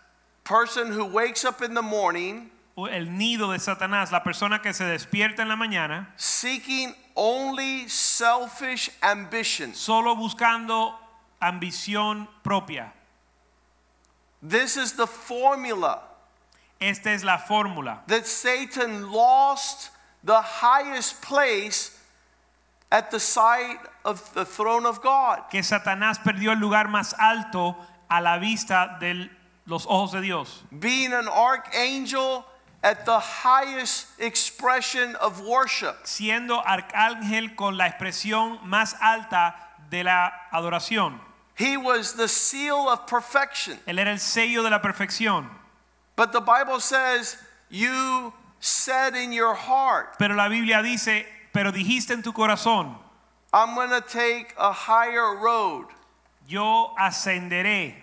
Person who wakes up in the morning El nido de Satanás, la persona que se despierta en la mañana seeking only selfish ambition. solo buscando ambición propia. This is the formula Esta es la fórmula that Satan lost the highest place at the side of the throne of God. que Satanás perdió el lugar más alto a la vista de los ojos de Dios. Being an archangel at the highest expression of worship. siendo arcángel con la expresión más alta de la adoración. He was the seal of perfection. Él era el sello de la perfección. But the Bible says, You said in your heart, Pero la Biblia dice, pero dijiste en tu corazón, I'm going to take a higher road yo ascenderé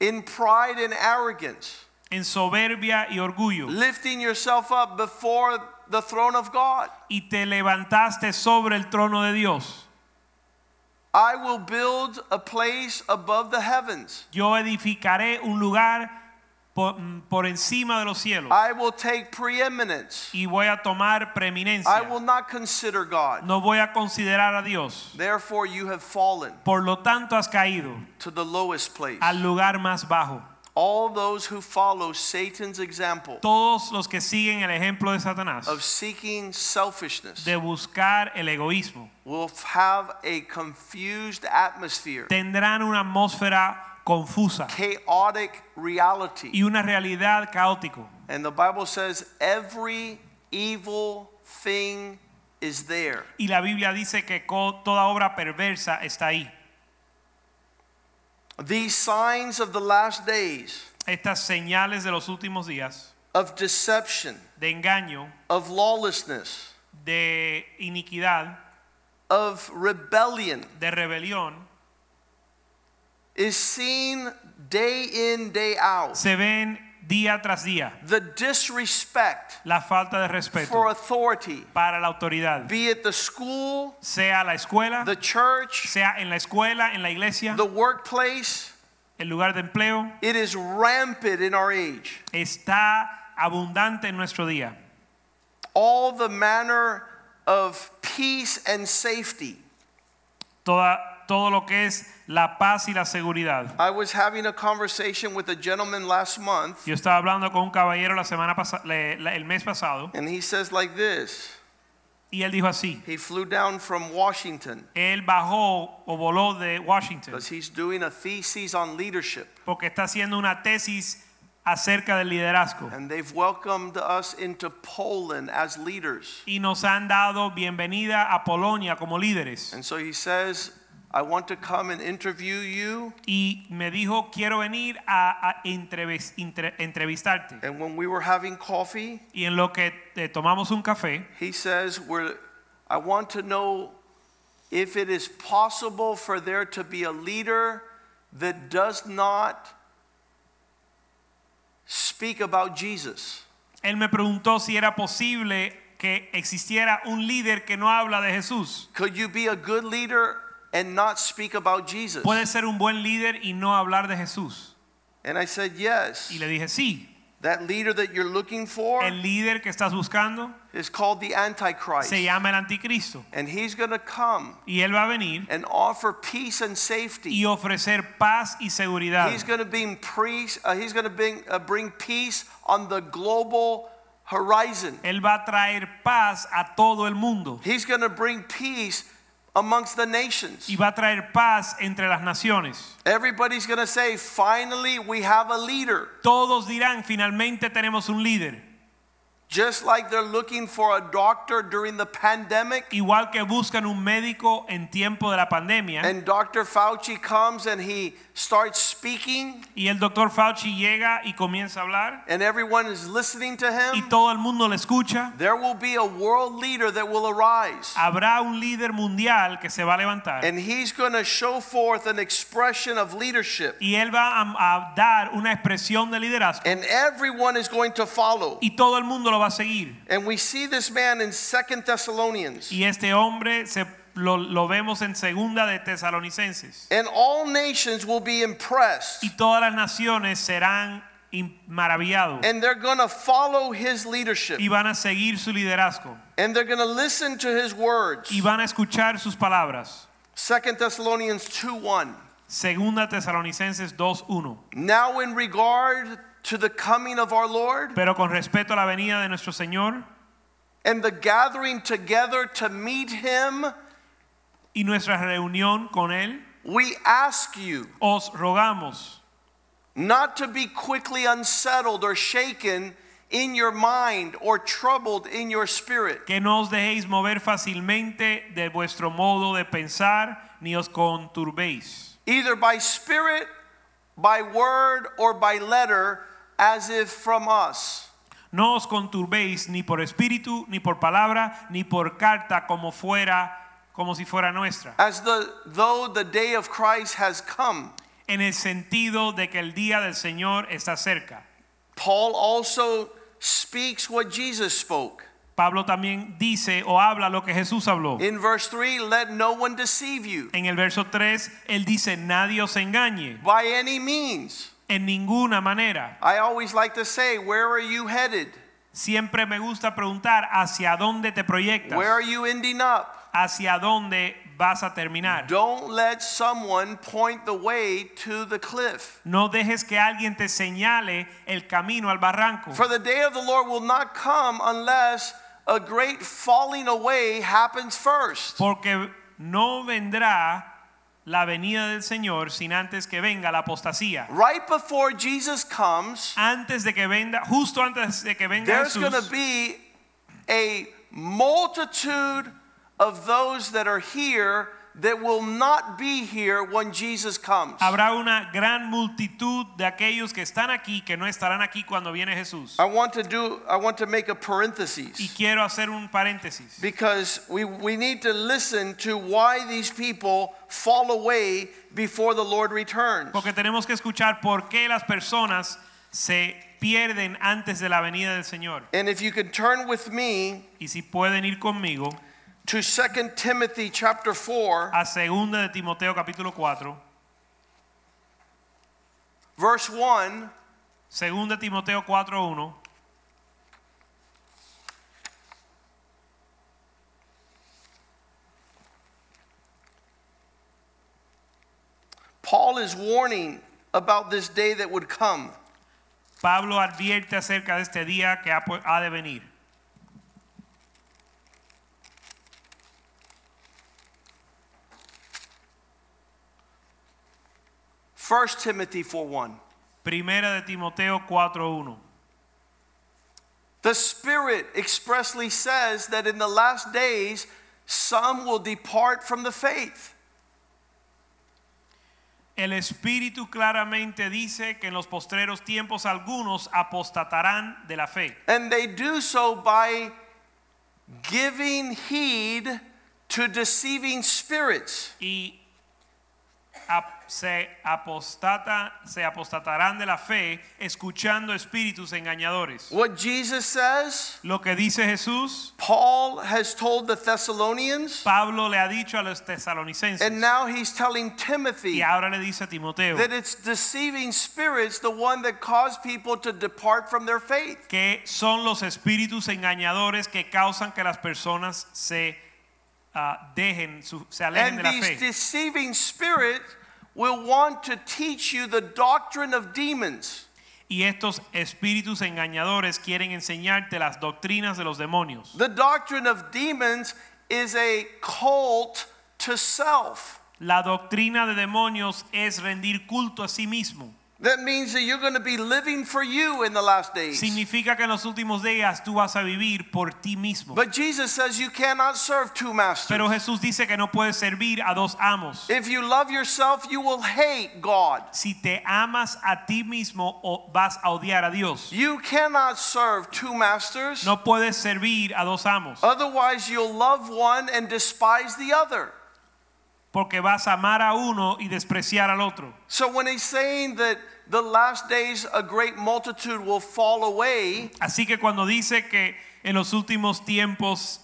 in pride and arrogance, en soberbia y orgullo. lifting yourself up before the throne of God. Y te levantaste sobre el trono de Dios. I will build a place above the heavens. Yo edificaré un lugar por, mm, por encima de los cielos. I will take preeminence. Y voy a tomar I will not consider God. No voy a considerar a Dios. Therefore, you have fallen Por lo tanto has caído to the lowest place. al lugar más bajo. All those who follow Satan's example Todos los que siguen el ejemplo de Satanás of seeking selfishness de buscar el egoísmo will have a confused atmosphere, tendrán una atmósfera confusa chaotic reality. y una realidad caótico. And the Bible says every evil thing is there. Y la Biblia dice que toda obra perversa está ahí. These signs of the last days Estas señales de los últimos días of deception, de engaño, of lawlessness, de iniquidad, of rebellion de rebelión, is seen day in, day out. se ven día tras día. The disrespect La falta de respeto for authority, para la autoridad, be it the school, sea la escuela, the church, sea en la escuela, en la iglesia, the workplace, el lugar de empleo, it is rampant in our age. está abundante en nuestro día. All the manner of peace and safety Toda, todo lo que es la paz y la seguridad. I was having a conversation with a gentleman last month, Yo estaba hablando con un caballero la semana pasada, el mes pasado, and he says like this. y él dijo así. He flew down from Washington Él bajó o voló de Washington because he's doing a thesis on leadership. porque está haciendo una tesis acerca del liderazgo. And they've welcomed us into Poland as leaders. Y nos han dado bienvenida a Polonia como líderes. And so he says, I want to come and interview you. Y me dijo, quiero venir a, a entrevis- entre- entrevistarte. And when we were having coffee, Y en lo que eh, tomamos un café, he says, we're, I want to know if it is possible for there to be a leader that does not speak about Jesus. él me preguntó si era posible que existiera un líder que no habla de Jesús. Could you be a good leader and not speak about Jesus? Puede ser un buen líder y no hablar de Jesús. And I said, yes. Y le dije, sí, That leader that you're looking for el líder que estás buscando is called the Antichrist. se llama el anticristo. And he's going to come Y él va a venir and offer peace and safety. y ofrecer paz y seguridad. He's going to bring peace. Uh, he's going to bring, uh, bring peace on the global horizon. Él va a traer paz a todo el mundo He's going to bring peace amongst the nations. y va a traer paz entre las naciones. Everybody's going to say, finally, we have a leader. Todos dirán, finalmente tenemos un líder. Just like they're looking for a doctor during the pandemic. Igual que buscan un médico en tiempo de la pandemia And Dr. Fauci comes and he starts speaking, y el doctor Fauci llega y comienza a hablar and everyone is listening to y him. todo el mundo le escucha. There will be a world leader that will arise. Habrá un líder mundial que se va a levantar And he's going to show forth an expression of leadership. y él va a, a dar una expresión de liderazgo And everyone is going to follow. y todo el mundo lo va a seguir. And we see this man in Second Thessalonians. Y este hombre se, lo, lo vemos en segunda de Tesalonicenses. And all nations will be impressed. Y todas las naciones serán maravillados And they're going to follow his leadership. y van a seguir su liderazgo And they're going to listen to his words. y van a escuchar sus palabras. Second Thessalonians 2 1. Segunda Tesalonicenses 2:1. Now, in regard to the coming of our Lord Pero con respeto a la venida de nuestro Señor and the gathering together to meet him, y nuestra reunión con él, we ask you os rogamos not to be quickly unsettled or shaken in your mind or troubled in your spirit. que no os dejéis mover fácilmente de vuestro modo de pensar ni os conturbéis, either by spirit, by word, or by letter, as if from us. no os conturbéis ni por espíritu ni por palabra ni por carta como fuera como si fuera nuestra, As the, though the day of Christ has come. en el sentido de que el día del Señor está cerca. Paul also speaks what Jesus spoke. Pablo también dice o habla lo que Jesús habló. In verse 3, let no one deceive you En el verso 3 él dice nadie os engañe by any means. en ninguna manera. I always like to say, where are you headed? Siempre me gusta preguntar hacia dónde te proyectas, Where are you ending up? Hacia dónde vas a terminar. Don't let someone point the way to the cliff. No dejes que alguien te señale el camino al barranco, For the day of the Lord will not come unless a great falling away happens first. porque no vendrá la venida del Señor sin antes que venga la apostasía. Right before Jesus comes, Antes de que venga, justo antes de que venga there's going to be a multitude of those that are here that will not be here when Jesus comes. habrá una gran multitud de aquellos que están aquí que no estarán aquí cuando viene Jesús. I want to do I want to make a parenthesis Y quiero hacer un paréntesis. because we, we need to listen to why these people fall away before the Lord returns. Porque tenemos que escuchar por qué las personas se pierden antes de la venida del Señor. And if you could turn with me Y si pueden ir conmigo to 2 Timothy chapter 4 a segunda de Timoteo capítulo 4, verse 1 segunda Timoteo 4:1. Paul is warning about this day that would come. Pablo advierte acerca de este día que ha de venir. 1 Timothy 4:1. Primera de Timoteo 4:1. The Spirit expressly says that in the last days some will depart from the faith. El Espíritu claramente dice que en los postreros tiempos algunos apostatarán de la fe. And they do so by giving heed to deceiving spirits. Y se, apostata, se apostatarán de la fe escuchando espíritus engañadores. What Jesus says, Lo que dice Jesús, Paul has told the Thessalonians, Pablo le ha dicho a los tesalonicenses and now he's telling Timothy y ahora le dice a Timoteo that it's deceiving spirits the one that cause people to depart from their faith. que son los espíritus engañadores que causan que las personas se ah, dejen, su- se alejen And de la these fe. deceiving spirits will want to teach you the doctrine of demons. Y estos espíritus engañadores quieren enseñarte las doctrinas de los demonios. The doctrine of demons is a cult to self. La doctrina de demonios es rendir culto a sí mismo. That means that you're going to be living for you in the last days. Significa que en los últimos días tú vas a vivir por ti mismo. But Jesus says you cannot serve two masters. Pero Jesús dice que no puedes servir a dos amos. If you love yourself, you will hate God. Si te amas a ti mismo vas a odiar a Dios. You cannot serve two masters. No puedes servir a dos amos. Otherwise, you'll love one and despise the other. Porque vas a amar a uno y despreciar al otro. So when he's saying that the last days a great multitude will fall away, Así que cuando dice que en los últimos tiempos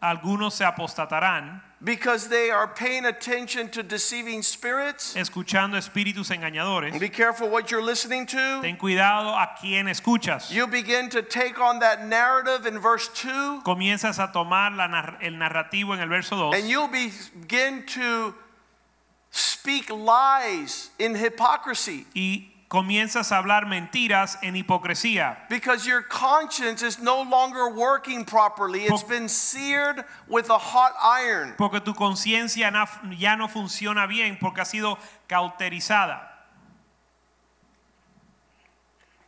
algunos se apostatarán, because they are paying attention to deceiving spirits, escuchando espíritus engañadores, be careful what you're listening to. ten cuidado a quien escuchas. You begin to take on that narrative in verse 2, Comienzas a tomar la el narrativo en el verso 2 and you'll begin to speak lies in hypocrisy. y comienzas a hablar mentiras en hipocresía. Because your conscience is no longer working properly. It's been seared with a hot iron. Porque tu conciencia ya no funciona bien porque ha sido cauterizada.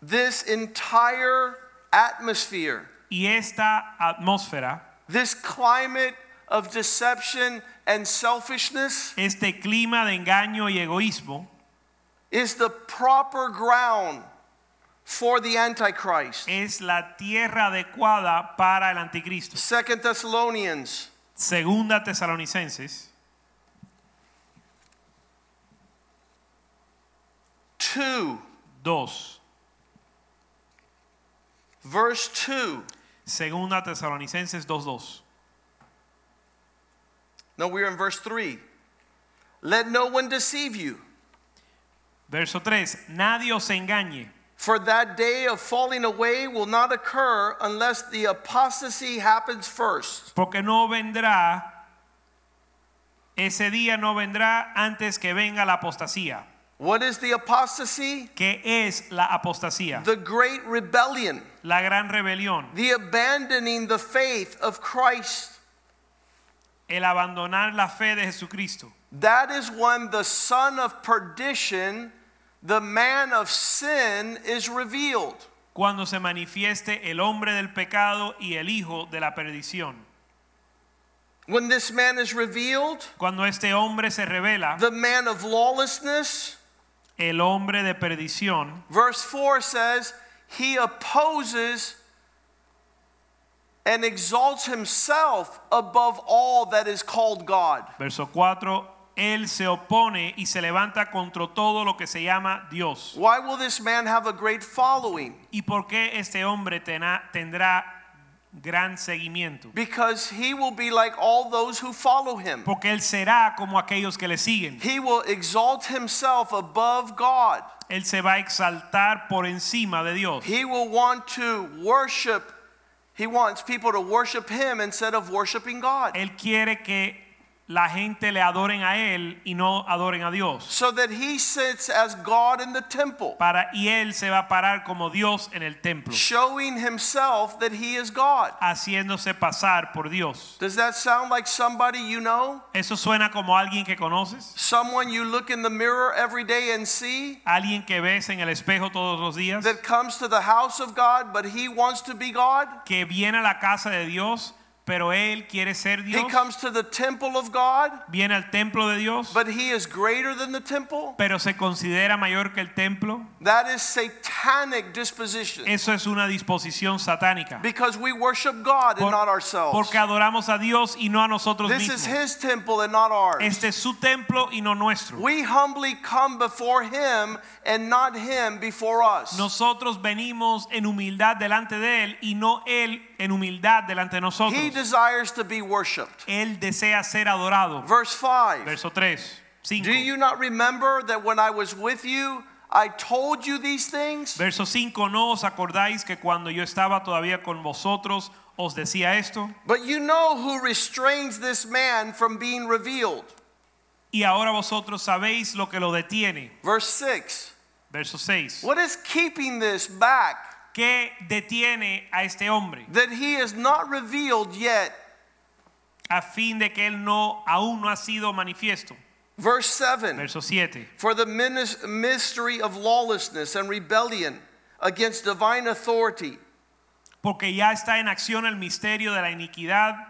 This entire atmosphere, Y esta atmósfera, this climate of deception and selfishness este clima de engaño y egoísmo, is the proper ground for the Antichrist. es la tierra adecuada para el anticristo. Second Thessalonians Segunda Tesalonicenses 2, 2. verse 2. Segunda Tesalonicenses 2:2. No, we're in verse 3. Let no one deceive you, Verso 3. Nadie os engañe, for that day of falling away will not occur unless the apostasy happens first. porque no vendrá ese día no vendrá antes que venga la apostasía. What is the apostasy? ¿Qué es la apostasía? The great rebellion, La gran rebelión, the abandoning the faith of Christ. el abandonar la fe de Jesucristo. That is when the son of perdition, the man of sin, is revealed. Cuando se manifieste el hombre del pecado y el hijo de la perdición. When this man is revealed, Cuando este hombre se revela, the man of lawlessness, el hombre de perdición, verse 4 says, he opposes and exalts himself above all that is called God. verso 4, él se opone y se levanta contra todo lo que se llama Dios. Why will this man have a great following? ¿Y por qué este hombre tena- tendrá gran seguimiento? Because he will be like all those who follow him. Porque él será como aquellos que le siguen. He will exalt himself above God. Él se va a exaltar por encima de Dios. He will want to worship. He wants people to worship him instead of worshiping God. Él quiere que la gente le adoren a él y no adoren a Dios. so that he sits as God in the temple, Para y él se va a parar como Dios en el templo, showing himself that he is God. haciéndose pasar por Dios. Does that sound like somebody you know? Eso suena como alguien que conoces, Someone you look in the mirror every day and see alguien que ves en el espejo todos los días, that comes to the house of God, but he wants to be God? que viene a la casa de Dios, pero él quiere ser He comes to the temple of God, Viene al templo de Dios, but he is greater than the temple? pero se considera mayor que el templo. That is satanic disposition. Eso es una disposición satánica. Because we worship God and not ourselves. porque adoramos a Dios y no a nosotros This is his temple and not ours. Este es su templo y no nuestro. We humbly come before him and not him before us. Nosotros venimos en humildad delante de Él y no Él en humildad delante de nosotros. He desires to be worshiped. Él desea ser adorado. Verse 5. Verso 3, 5. Do you not remember that when I was with you, I told you these things? Verso 5, ¿no os acordáis que cuando yo estaba todavía con vosotros os decía esto? But you know who restrains this man from being revealed. Y ahora vosotros sabéis lo que lo detiene. Verse 6. Verso 6. What is keeping this back? ¿Qué detiene a este hombre? That he is not revealed yet. A fin de que Él no, aún no ha sido manifiesto. Verse 7. Verso 7. For the mystery of lawlessness and rebellion against divine authority Porque ya está en acción el misterio de la iniquidad.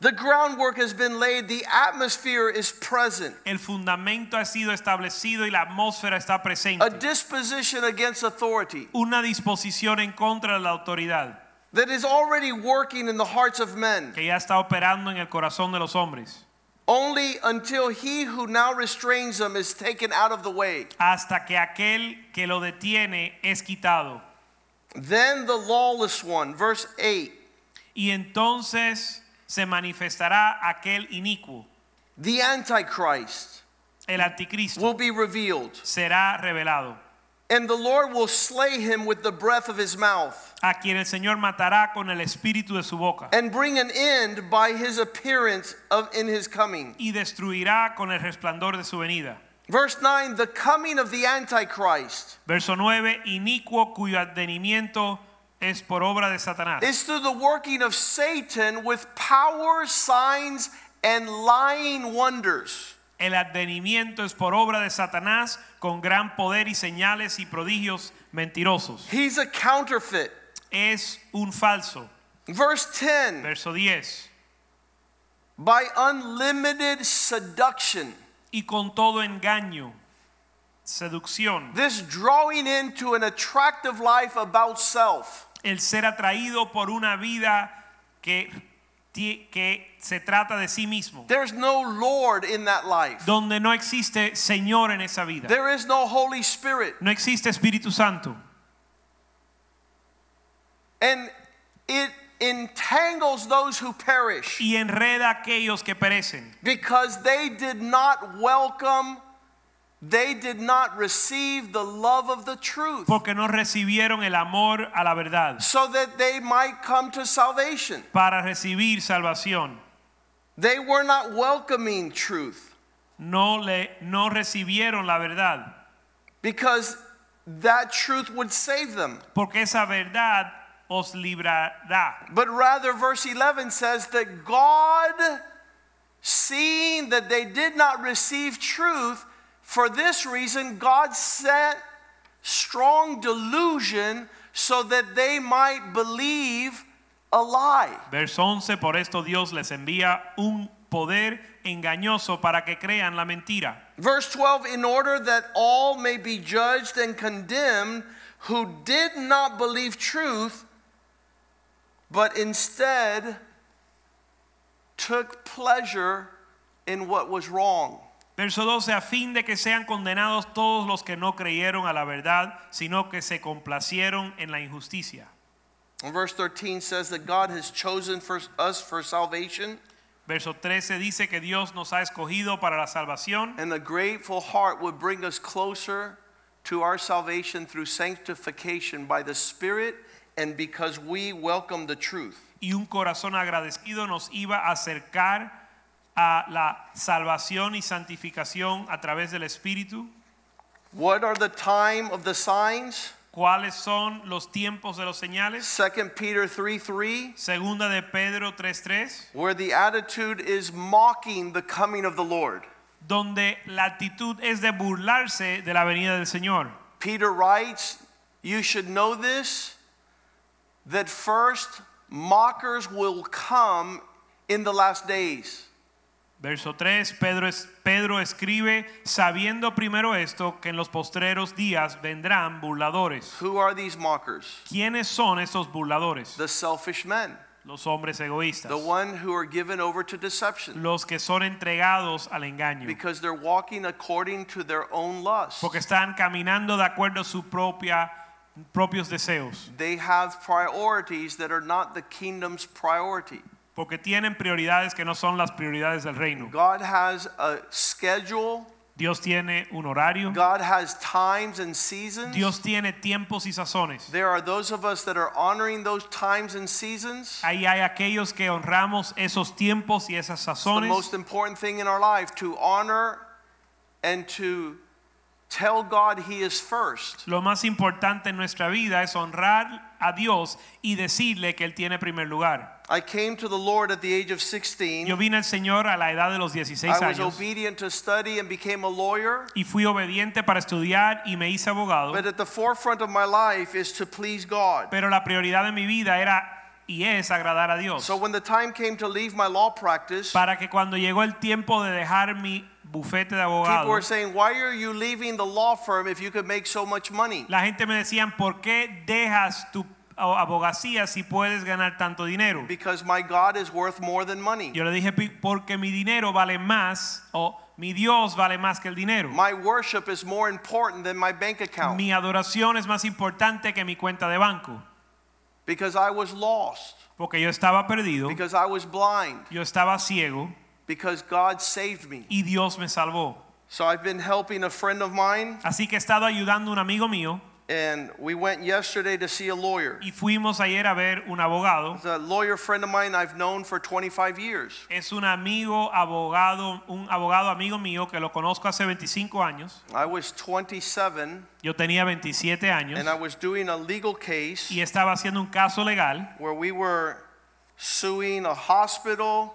The groundwork has been laid, the atmosphere is present. El fundamento ha sido establecido y la atmósfera está presente. A disposition against authority Una disposición en contra de la autoridad that is already working in the hearts of men. que ya está operando en el corazón de los hombres. Only until he who now restrains them is taken out of the way. Hasta que aquel que lo detiene es quitado. Then the lawless one, verse 8, Y entonces se manifestará aquel inicuo, the Antichrist, el anticristo, will be revealed. será revelado. And the Lord will slay him with the breath of his mouth A quien el Señor matará con el espíritu de su boca. and bring an end by his appearance of in his coming. y destruirá con el resplandor de su venida. Verse 9, the coming of the Antichrist Verso 9, inicuo cuyo advenimiento es por obra de Satanás. is through the working of Satan with power, signs, and lying wonders. El advenimiento es por obra de Satanás con gran poder y señales y prodigios mentirosos. He's a counterfeit. Es un falso. Verse 10, Verso 10. by unlimited seduction. Y con todo engaño, seducción, This drawing into an attractive life about self. El ser atraído por una vida que, que se trata de sí mismo, There's no Lord in that life. donde no existe Señor en esa vida. There is no Holy Spirit. No existe Espíritu Santo. And it entangles those who perish y enreda a aquellos que perecen, because they did not welcome, they did not receive the love of the truth porque no recibieron el amor a la verdad so that they might come to salvation. para recibir salvación. They were not welcoming truth No le no recibieron la verdad, because that truth would save them. porque esa verdad os librará. But rather, verse 11 says that God, seeing that they did not receive truth, for this reason, God sent strong delusion so that they might believe a lie. Verso 11, por esto Dios les envía un poder engañoso para que crean la mentira. Verse 12, in order that all may be judged and condemned who did not believe truth, but instead took pleasure in what was wrong. Verso 12, a fin de que sean condenados todos los que no creyeron a la verdad, sino que se complacieron en la injusticia. And verse 13 says that God has chosen for us for salvation, Verso 13 dice que Dios nos ha escogido para la salvación and a grateful heart would bring us closer to our salvation through sanctification by the Spirit and because we welcome the truth. y un corazón agradecido nos iba a acercar a la salvación y santificación a través del Espíritu. What are the time of the signs? ¿Cuáles son los tiempos de los señales? 2 Peter 3 3, Segunda de Pedro 3:3, where the attitude is mocking the coming of the Lord. donde la actitud es de burlarse de la venida del Señor. Peter writes, You should know this, that first mockers will come in the last days. Verso 3, Pedro, es- Pedro escribe, sabiendo primero esto, que en los postreros días vendrán burladores. Who are these mockers? ¿Quiénes son estos burladores? The selfish men, Los hombres egoístas. the one who are given over to deception Los que son entregados al engaño. because they're walking according to their own lust. Porque están caminando de acuerdo a sus propia, propios deseos. They have priorities that are not the kingdom's priority. Porque tienen prioridades que no son las prioridades del reino. God has a schedule, Dios tiene un horario. God has times and seasons. Dios tiene tiempos y sazones. There are those of us that are honoring those times and seasons. Ahí hay aquellos que honramos esos tiempos y esas sazones. the most important thing in our life to honor and to tell God He is first. Lo más importante en nuestra vida es honrar a Dios y decirle que Él tiene primer lugar. I came to the Lord at the age of 16. Yo vine al Señor a la edad de los 16 I was años obedient to study and became a lawyer. y fui obediente para estudiar y me hice abogado. But at the forefront of my life is to please God. Pero la prioridad de mi vida era y es agradar a Dios. So when the time came to leave my law practice, Para que cuando llegó el tiempo de dejar mi bufete de people were saying, Why are you leaving the law firm if you could make so much money? la gente me decían, ¿por qué dejas tu abogacía si puedes ganar tanto dinero? Because my God is worth more than money. Yo le dije, "Pi- porque mi dinero vale más o mi Dios vale más que el dinero. My worship is more important than my bank account Mi adoración es más importante que mi cuenta de banco. because I was lost, Porque yo estaba perdido, because I was blind, yo estaba ciego because God saved me. y Dios me salvó. So I've been helping a friend of mine, Así que he estado ayudando a un amigo mío and we went yesterday to see a lawyer. y fuimos ayer a ver un abogado. It's a lawyer friend of mine I've known for 25 years. Es un amigo abogado, un abogado amigo mío que lo conozco hace 25 años. I was 27 Yo tenía 27 años and I was doing a legal case y estaba haciendo un caso legal where we were suing a hospital,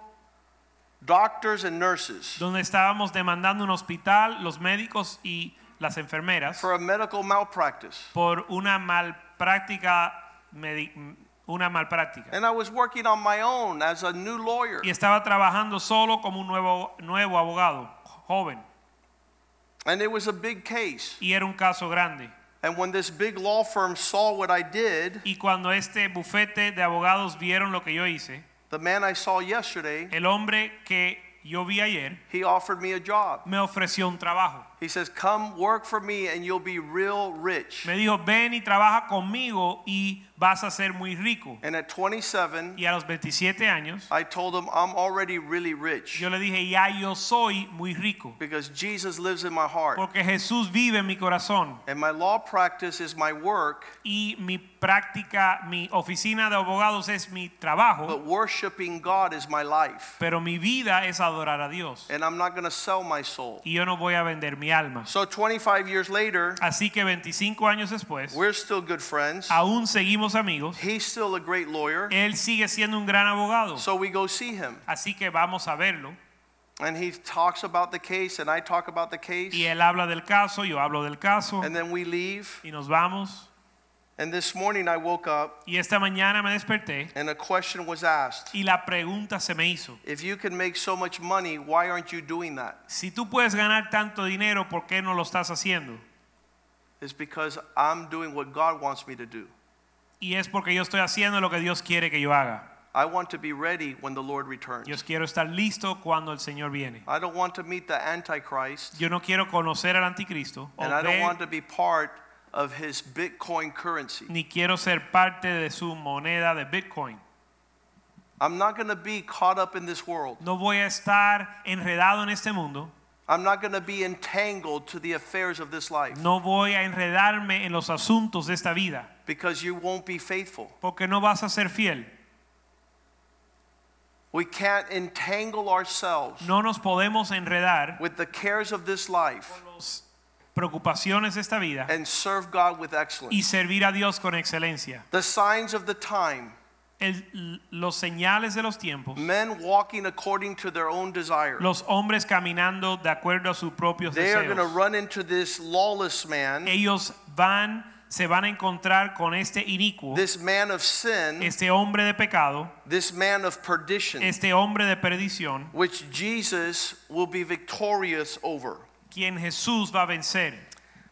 doctors, and nurses donde estábamos demandando un hospital, los médicos y las enfermeras for a medical malpractice. por una malpráctica medi- una malpráctica. And I was working on my own as a new lawyer. Y estaba trabajando solo como un nuevo nuevo abogado, joven, And it was a big case. y era un caso grande. And when this big law firm saw what I did, Y cuando este bufete de abogados vieron lo que yo hice, the man I saw yesterday, el hombre que yo vi ayer he offered me a job. me ofreció un trabajo. He says, Come work for me and you'll be real rich. Me dijo, ven y trabaja conmigo y vas a ser muy rico. And at 27, Y a los 27 años, I told him, I'm already really rich yo le dije, ya yo soy muy rico. because Jesus lives in my heart. Porque Jesús vive en mi corazón. And my law practice is my work, Y mi práctica, mi oficina de abogados es mi trabajo. but worshiping God is my life. Pero mi vida es adorar a Dios. And I'm not going to sell my soul. Y yo no voy a vender mi alma. So 25 years later, Así que 25 años después, we're still good friends. aún seguimos amigos. He's still a great lawyer. Él sigue siendo un gran abogado. So we go see him. Así que vamos a verlo. And he talks about the case, and I talk about the case. Y él habla del caso, yo hablo del caso. And then we leave. Y nos vamos. And this morning I woke up, Y esta mañana me desperté and a question was asked y la pregunta se me hizo. If you can make so much money, why aren't you doing that? Si tú puedes ganar tanto dinero, ¿por qué no lo estás haciendo? It's because I'm doing what God wants me to do. Y es porque yo estoy haciendo lo que Dios quiere que yo haga. I want to be ready when the Lord returns. Yo quiero estar listo cuando el Señor viene. I don't want to meet the Antichrist, Yo no quiero conocer al anticristo and I don't want to be part of his Bitcoin currency. ni quiero ser parte de su moneda de Bitcoin. I'm not going to be caught up in this world. No voy a estar enredado en este mundo. I'm not going to be entangled to the affairs of this life No voy a enredarme en los asuntos de esta vida, because you won't be faithful. porque no vas a ser fiel. We can't entangle ourselves No nos podemos enredar with the cares of this life preocupaciones de esta vida and serve God with y excellence. servir a Dios con excelencia. The signs of the time, El- los señales de los tiempos, men walking according to their own desire. los hombres caminando de acuerdo a sus propios They are going to run into this lawless man, Ellos van, se van a encontrar con este inicuo, this man of sin, este hombre de pecado, this man of perdition, este hombre de perdición, which Jesus will be victorious over. Quien Jesús va a vencer.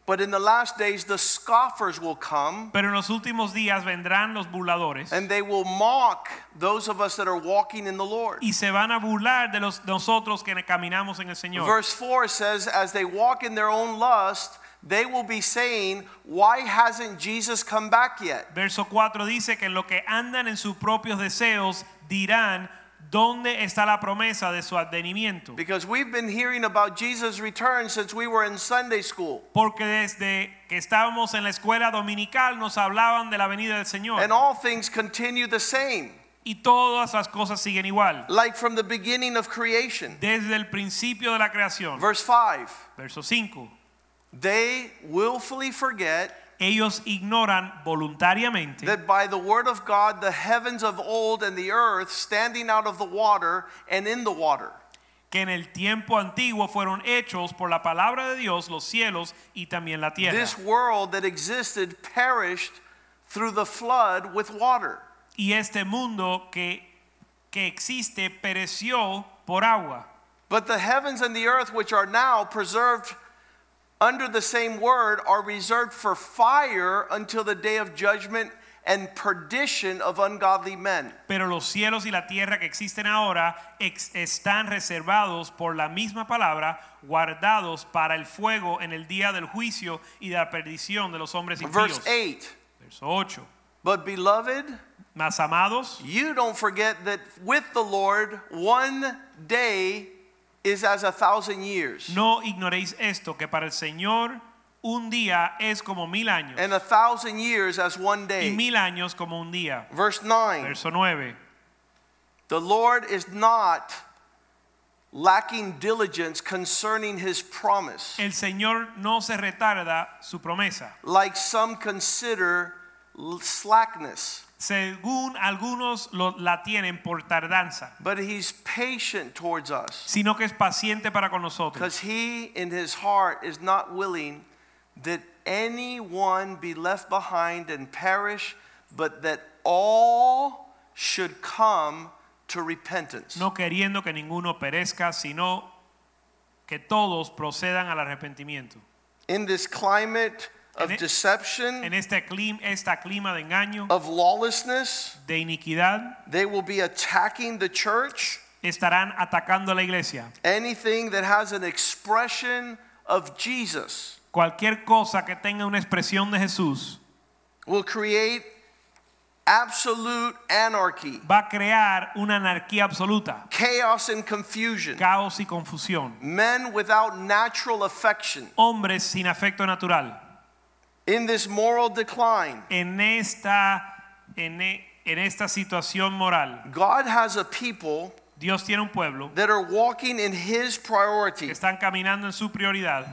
But in the last days, the scoffers will come Pero en los últimos días vendrán los burladores and they will mock those of us that are walking in the Lord. y se van a burlar de los nosotros que caminamos en el Señor. Verse 4 says, As they walk in their own lust, they will be saying, Why hasn't Jesus come back yet? Verso 4 dice que en lo que andan en sus propios deseos dirán dónde está la promesa de su advenimiento. Because we've been hearing about Jesus' return since we were in Sunday school. Porque desde que estábamos en la escuela dominical nos hablaban de la venida del Señor. And all things continue the same, Y todas las cosas siguen igual. like from the beginning of creation. Desde el principio de la creación. Verse 5 Verso 5. They willfully forget Ellos ignoran voluntariamente that by the word of God, the heavens of old and the earth standing out of the water and in the water. que en el tiempo antiguo fueron hechos por la palabra de Dios los cielos y también la tierra. This world that existed perished through the flood with water. Y este mundo que, que existe pereció por agua. But the heavens and the earth, which are now preserved under the same word, are reserved for fire until the day of judgment and perdition of ungodly men. Pero los cielos y la tierra que existen ahora ex- están reservados por la misma palabra, guardados para el fuego en el día del juicio y de la perdición de los hombres Verse impíos. 8 Verso 8. But beloved, Más amados, you don't forget that with the Lord, one day is as a thousand years, no ignoréis esto, que para el Señor un día es como mil años and a thousand years as one day. y mil años como un día. Verse 9 Verso 9. The Lord is not lacking diligence concerning his promise, El Señor no se retarda su promesa, like some consider slackness, según algunos lo- la tienen por tardanza, but he's patient towards us, sino que es paciente para con nosotros. because he in his heart is not willing that anyone be left behind and perish, but that all should come to repentance. No queriendo que ninguno perezca, sino que todos procedan al arrepentimiento. In this climate of En deception, En este clima, esta clima de engaño, of lawlessness, de iniquidad, They will be attacking the church, estarán atacando la iglesia. anything that has an expression of Jesus Cualquier cosa que tenga una expresión de Jesús will create absolute anarchy, va a crear una anarquía absoluta, chaos and confusion, caos y confusión. men without natural affection. Hombres sin afecto natural. In this moral decline, En esta, en, en esta situación moral, God has a people Dios tiene un pueblo that are walking in His que priority. están caminando en su prioridad.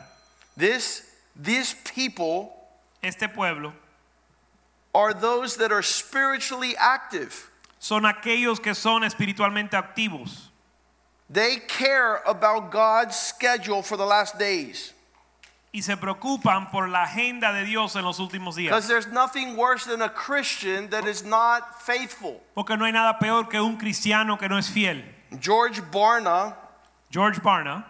This, these people Este pueblo are those that are spiritually active. son aquellos que son espiritualmente activos. They care about God's schedule for the last days. Y se preocupan por la agenda de Dios en los últimos Because días. there's nothing worse than a Christian that is not faithful. Porque no hay nada peor que un cristiano que no es fiel. George Barna George Barna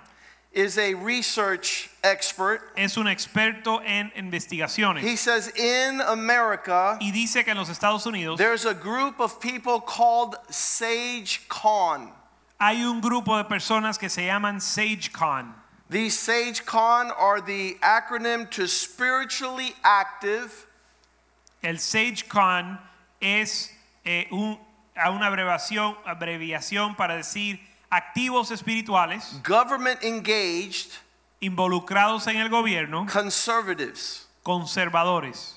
is a research expert. es un experto en investigaciones He says in America, y dice que en los Estados Unidos there's a group of people called Sage Con. hay un grupo de personas que se llaman SageCon. These Sage Con are the acronym to spiritually active, El SageCon es eh, un- a una abreviación, abreviación para decir activos espirituales government engaged, involucrados en el gobierno, conservatives, conservadores,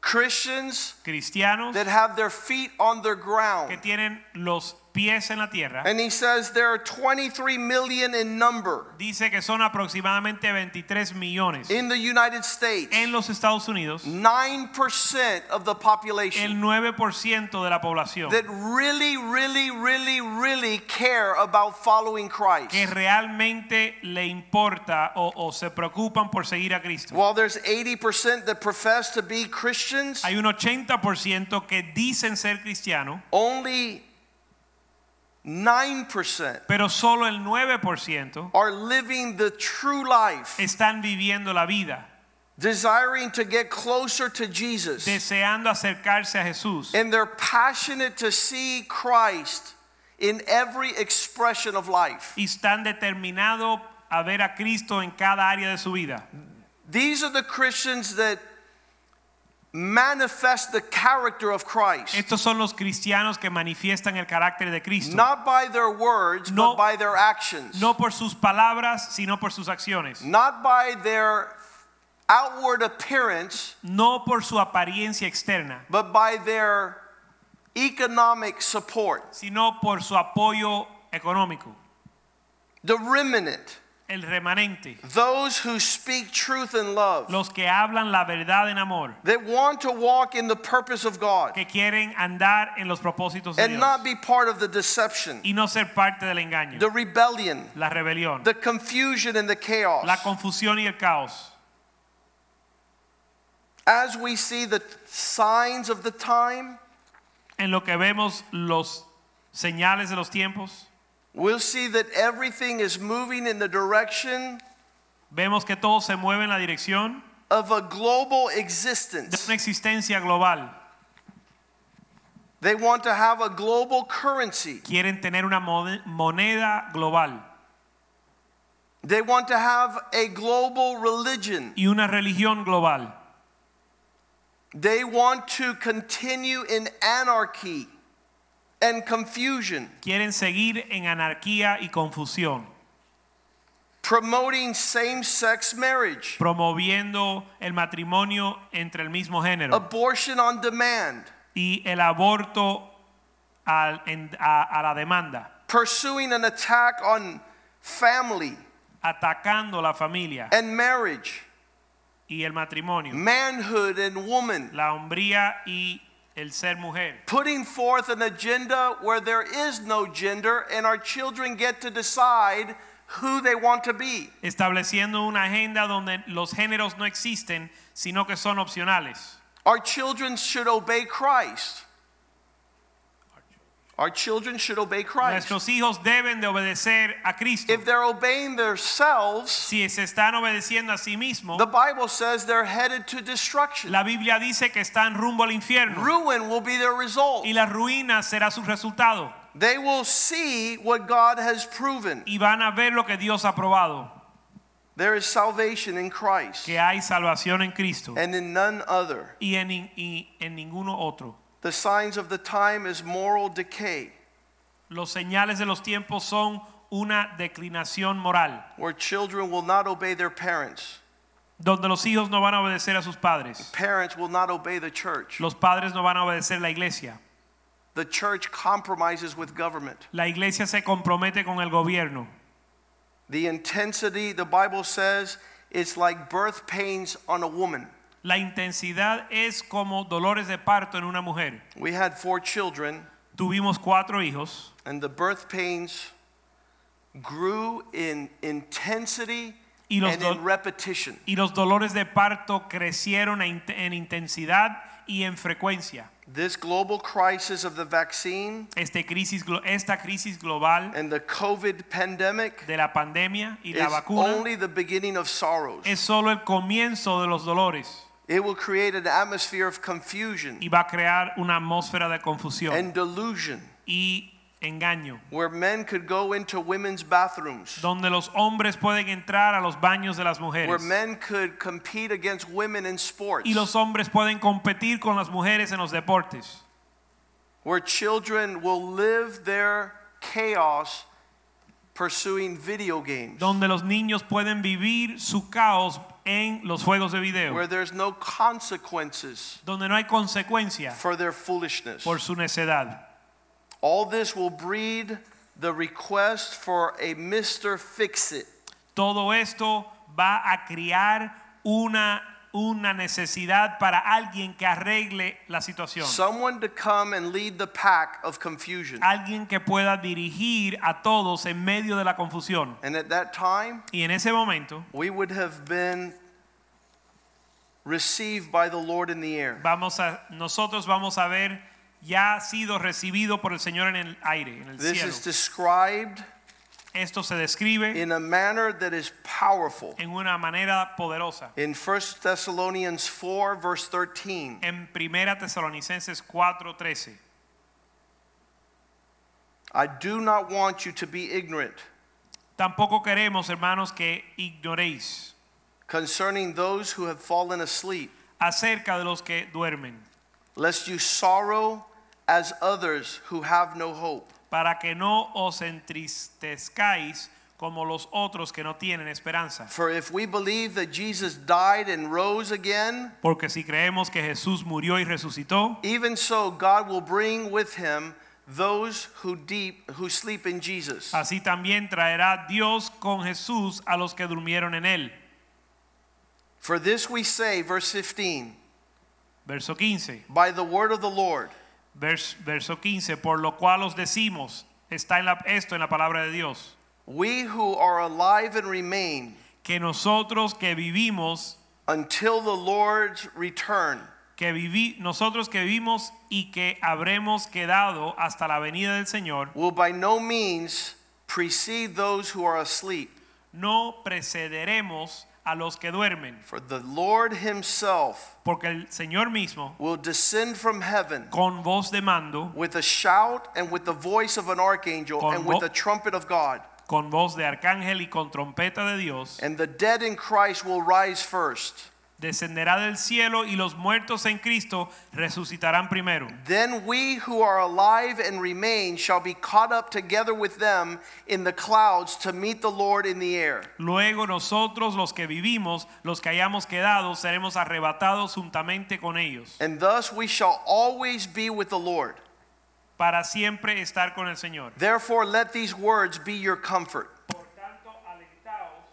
Christians cristianos that have their feet on que ground. tienen los pies en la tierra. And he says there are 23 million in number Dice que son aproximadamente 23 millones in the United States. en los Estados Unidos. 9% of the population. El population 9% de la población that really, really, really, really care about following Christ. que realmente le importa o, o se preocupan por seguir a Cristo. While there's 80% that profess to be Christians, Hay un 80% que dicen ser cristiano, only 9% pero solo el 9% are living the true life, están viviendo la vida, desiring to get closer to Jesus. deseando acercarse a Jesús. And they're passionate to see Christ in every expression of life. y están determinados a ver a Cristo en cada área de su vida. These are the Christians that manifest the character of Christ, Estos son los cristianos que manifiestan el carácter de Cristo, not by their words, No. but by their actions, no por sus palabras, sino por sus acciones, not by their outward appearance, no por su apariencia externa, but by their economic support. sino por su apoyo económico. The remnant, El remanente, those who speak truth in love, los que hablan la verdad en amor, that want to walk in the purpose of God. Que quieren andar en los propósitos de and Dios. not be part of the deception, y no ser parte del engaño, the rebellion, la rebelión, the confusion, and the chaos. la confusión y el caos. As we see the signs of the time, En lo que vemos los señales de los tiempos, we'll see that everything is moving in the direction vemos que todo se mueve en la dirección of a global de existence. una existencia global. They want to have a global currency. Quieren tener una mone- moneda global They want to have a global religion. y una religión global. They want to continue in anarchy and confusion, Quieren seguir en anarquía y confusión, promoting same sex marriage, promoviendo el matrimonio entre el mismo género. Abortion on demand, y el aborto al- en- a, a la demanda, pursuing an attack on family. Atacando la familia. And marriage, y el matrimonio, manhood and woman, la hombría y el ser mujer. putting forth an agenda where there is no gender and our children get to decide who they want to be. estableciendo una agenda donde los géneros no existen, sino que son opcionales. Our children should obey Christ. Our children should obey Christ. Nuestros hijos deben de obedecer a Cristo. If they're obeying themselves, Si se están obedeciendo a sí mismos, the Bible says they're headed to destruction. la Biblia dice que están rumbo al infierno Ruin will be their result. y la ruina será su resultado. They will see what God has proven. Y van a ver lo que Dios ha probado, There is salvation in Christ que hay salvación en Cristo and in none other. y en, y en ninguno otro. The signs of the time is moral decay, Los señales de los tiempos son una declinación moral, where children will not obey their parents. donde los hijos no van a obedecer a sus padres. Parents will not obey the church. Los padres no van a obedecer la iglesia. The church compromises with government. La iglesia se compromete con el gobierno. The intensity, the Bible says, it's like birth pains on a woman. La intensidad es como dolores de parto en una mujer. We had four children, Tuvimos cuatro hijos and the birth pains grew in intensity Y los and in repetition. y los dolores de parto crecieron en en intensidad y en frecuencia. This global crisis of the vaccine Este crisis, esta crisis global and the COVID pandemic de la pandemia y la vacuna only the beginning of sorrows. es solo el comienzo de los dolores It will create an atmosphere of confusion y va a crear una atmósfera de confusión and delusion y engaño, where men could go into women's bathrooms, donde los hombres pueden entrar a los baños de las where men could compete against women in sports, y los hombres pueden competir con las mujeres en los deportes, where children will live their chaos pursuing video games, donde los niños pueden vivir su caos en los juegos de video, where there's no consequences donde no hay consecuencia for their foolishness. por su necedad. All this will breed the request for a Mr. Fix It. Todo esto va a criar una, una necesidad para alguien que arregle la situación. Someone to come and lead the pack of confusion. Alguien que pueda dirigir a todos en medio de la confusión. And at that time, Y en ese momento we would have been received by the Lord in the air. vamos a, nosotros vamos a ver ya sido recibido por el Señor en el aire, en el This cielo. is described Esto se describe in a manner that is powerful. en una manera poderosa. In 1 Thessalonians 4, verse 13, En Primera Tesalonicenses 4:13. I do not want you to be ignorant Tampoco queremos, hermanos, que ignoréis concerning those who have fallen asleep, acerca de los que duermen, lest you sorrow as others who have no hope. Para que no os entristezcáis como los otros que no tienen esperanza. For if we believe that Jesus died and rose again, Porque si creemos que Jesús murió y resucitó, even so God will bring with him those who deep who sleep in Jesus. así también traerá Dios con Jesús a los que durmieron en él. For this we say, verse 15, Verso 15. by the word of the Lord, Vers- verso 15, por lo cual os decimos, está en la, esto en la palabra de Dios, we who are alive and remain que nosotros que vivimos, until the Lord's return que viví, nosotros que vivimos y que habremos quedado hasta la venida del Señor, will by no means precede those who are asleep. no precederemos a los que duermen, For the Lord himself porque el Señor mismo, will descend from heaven con voz de mando, with a shout and with the voice of an archangel and with the trumpet of God. con voz de arcángel y con trompeta de Dios, And the dead in Christ will rise first. Descenderá del cielo y los muertos en Cristo resucitarán primero. Then we who are alive and remain shall be caught up together with them in the clouds to meet the Lord in the air. Luego nosotros los que vivimos, los que hayamos quedado, seremos arrebatados juntamente con ellos, And thus we shall always be with the Lord. para siempre estar con el Señor. Therefore, let these words be your comfort. Por tanto, alentaos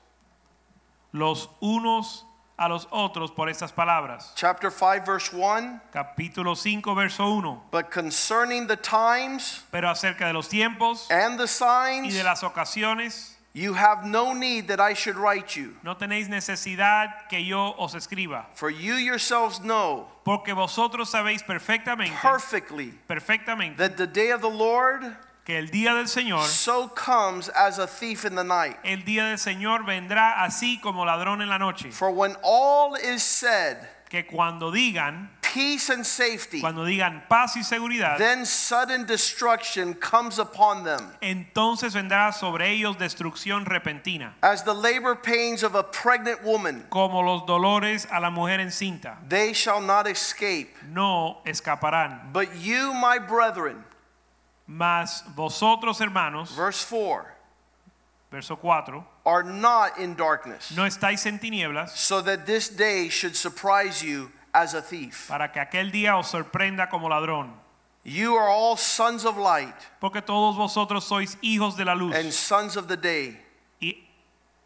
los unos a los otros por estas palabras. Chapter 5, verse 1. Capítulo 5, verso 1. But concerning the times Pero acerca de los tiempos and the y signs, de las ocasiones, you have no need that I should write you. no tenéis necesidad que yo os escriba, For you yourselves know porque vosotros sabéis perfectamente, perfectly perfectamente that the day of the Lord que el día del Señor, so comes as a thief in the night. el día del Señor vendrá así como ladrón en la noche. For when all is said, Que cuando digan, peace and safety, cuando digan paz y seguridad, then sudden destruction comes upon them, entonces vendrá sobre ellos destrucción repentina, as the labor pains of a pregnant woman. como los dolores a la mujer encinta. They shall not escape. No escaparán. But you, my brethren, Mas vosotros, hermanos, verse 4, verso 4, are not in darkness, no estáis en tinieblas so that this day should surprise you as a thief. para que aquel día os sorprenda como ladrón. You are all sons of light Porque todos vosotros sois hijos de la luz and sons of the day. y,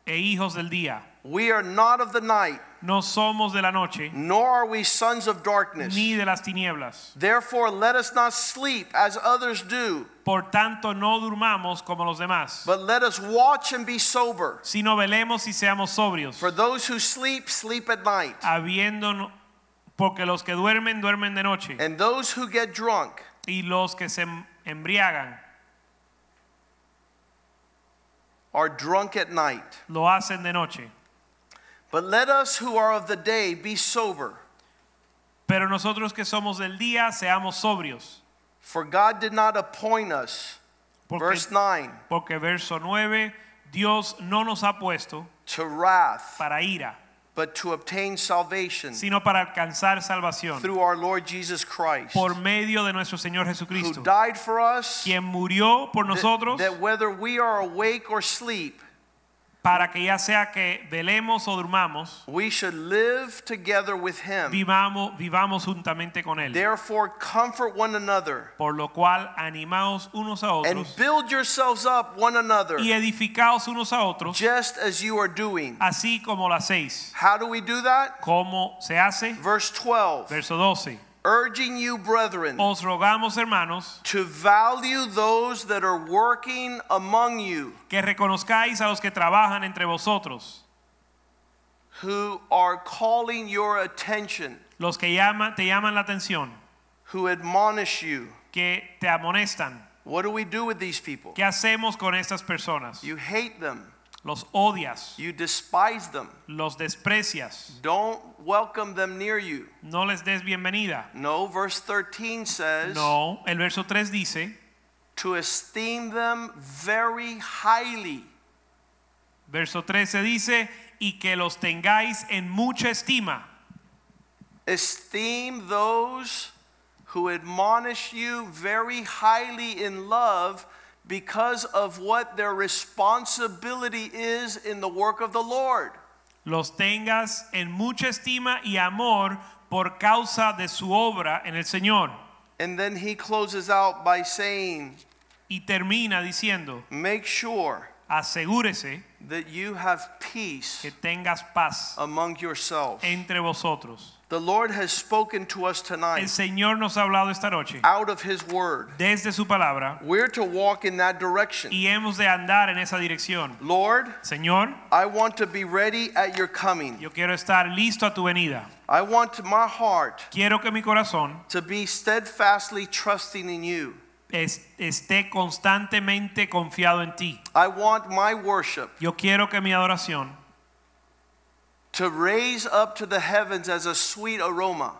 e hijos del día. We are not of the night, No somos de la noche nor are we sons of darkness. ni de las tinieblas. Therefore, let us not sleep as others do, Por tanto, no durmamos como los demás, but let us watch and be sober. sino velemos y seamos sobrios, For those who sleep, sleep at night, habiendo, porque los que duermen, duermen de noche, and those who get drunk y los que se embriagan, are drunk at night. lo hacen de noche. But let us who are of the day be sober. Pero nosotros que somos del día, seamos sobrios. For God did not appoint us, Porque, verse 9, porque verso 9, Dios no nos ha puesto to wrath, para ira, but to obtain salvation sino para alcanzar salvación through our Lord Jesus Christ, por medio de nuestro Señor Jesucristo, who died for us, quien murió por that, nosotros that whether we are awake or sleep, para que ya sea que velemos o durmamos, we should live together with him. vivamos, vivamos juntamente con Él. Therefore, comfort one another Por lo cual, animaos unos a otros. and build yourselves up one another, y edificaos unos a otros, just as you are doing. así como lo hacéis. How do we do that? ¿Cómo se hace? Verse 12 Verso 12. Urging you, brethren, Os rogamos, hermanos, to value those that are working among you, que reconozcáis a los que trabajan entre vosotros, who are calling your attention, los que llaman, te llaman la atención, who admonish you. que te amonestan. What do we do with these people? ¿Qué hacemos con estas personas? You hate them, Los odias, you despise them, los desprecias, don't welcome them near you. no les des bienvenida. No, verse 13 says No, el verso 3 dice, to esteem them very highly. verso 13 dice, y que los tengáis en mucha estima. Esteem those who admonish you very highly in love because of what their responsibility is in the work of the Lord. Los tengas en mucha estima y amor por causa de su obra en el Señor. And then he closes out by saying, Y termina diciendo, Make sure asegúrese that you have peace que tengas paz among yourselves. entre vosotros. The Lord has spoken to us El tonight Señor nos ha hablado esta noche out of his word. desde su palabra We're to walk in that direction. y hemos de andar en esa dirección. Lord, Señor, I want to be ready at your coming. yo quiero estar listo a tu venida. I want my heart Quiero que mi corazón to be steadfastly trusting in you. Es- esté constantemente confiado en ti. I want my worship Yo quiero que mi adoración to raise up to the heavens as a sweet aroma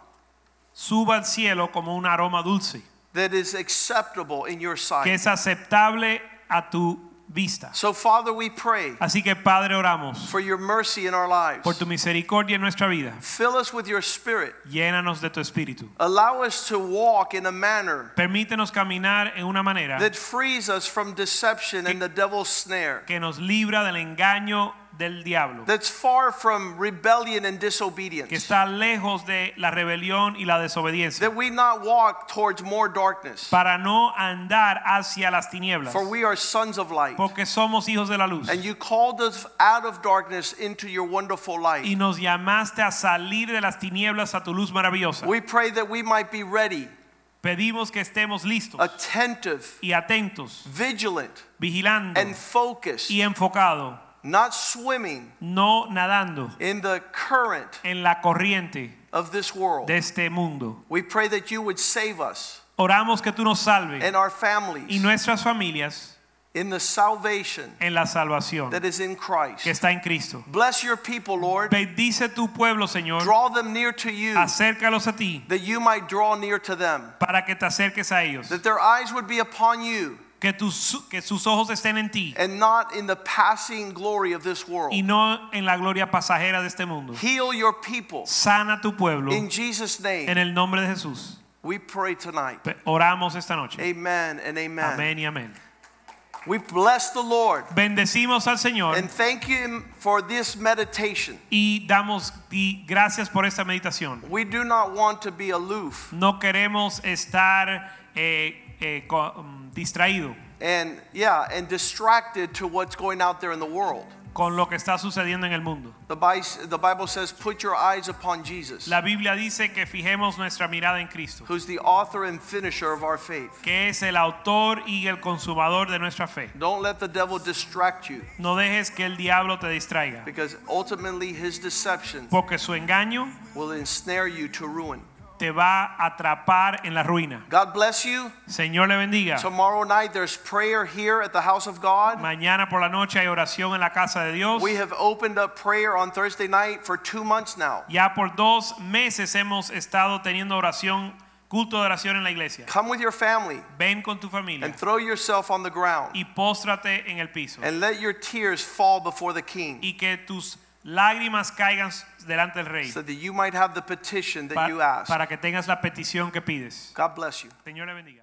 suba al cielo como un aroma dulce, that is acceptable in your que sight. es aceptable a tu vista. So, Father, we pray Así que Padre, oramos for your mercy in our lives. por tu misericordia en nuestra vida. Fill us with your spirit. Llénanos de tu espíritu. Allow us to walk in a manner Permítenos caminar en una manera that frees us from deception and the devil's snare, que nos libra del engaño del diablo, that's far from rebellion and disobedience. que está lejos de la rebelión y la desobediencia, that we not walk towards more darkness, para no andar hacia las tinieblas, for we are sons of light. porque somos hijos de la luz. And you called us out of darkness into your wonderful light. Y nos llamaste a salir de las tinieblas a tu luz maravillosa. We pray that we might be ready, Pedimos que estemos listos attentive, y atentos, vigilant, vigilando and focused, y enfocado, not swimming no nadando in the current en la corriente of this world. de este mundo. We pray that you would save us Oramos que tú nos salves and our families y nuestras familias in the salvation en la salvación that is in Christ. que está en Cristo. Bless your people, Lord. Bendice tu pueblo, Señor. Draw them near to you Acércalos a ti that you might draw near to them, para que te acerques a ellos. that their eyes would be upon you Que, tus, que sus ojos estén en ti and not in the passing glory of this world. y no en la gloria pasajera de este mundo. Heal your people Sana tu pueblo in Jesus' en name. el nombre de Jesús. We pray tonight. Pe- Oramos esta noche. Amen and amen. Amén y amén. We bless the Lord Bendecimos al Señor and thank Him for this meditation. y damos y gracias por esta meditación. We do not want to be aloof No queremos estar eh, eh, um, distraído and, yeah, and distracted to what's going out there in the world. con lo que está sucediendo en el mundo. The Bi- the Bible says, Put your eyes upon Jesus, La Biblia dice que fijemos nuestra mirada en Cristo, who's the author and finisher of our faith. que es el autor y el consumador de nuestra fe. Don't let the devil distract you No dejes que el diablo te distraiga, because ultimately his deception porque su engaño will ensnare you to ruin. Te va a atrapar en la ruina. God bless you. Señor le bendiga. Tomorrow night there's prayer here at the house of God. Mañana por la noche hay oración en la casa de Dios. We have opened up prayer on Thursday night for two months now. Ya por dos meses hemos estado teniendo oración, culto de oración en la iglesia. Come with your family Ven con tu familia and throw yourself on the ground y póstrate en el piso and let your tears fall before the King y que tus lágrimas caigan delante del rey so that you might have the petition that pa- you ask. para que tengas la petición que pides. God bless you. Señor le bendiga.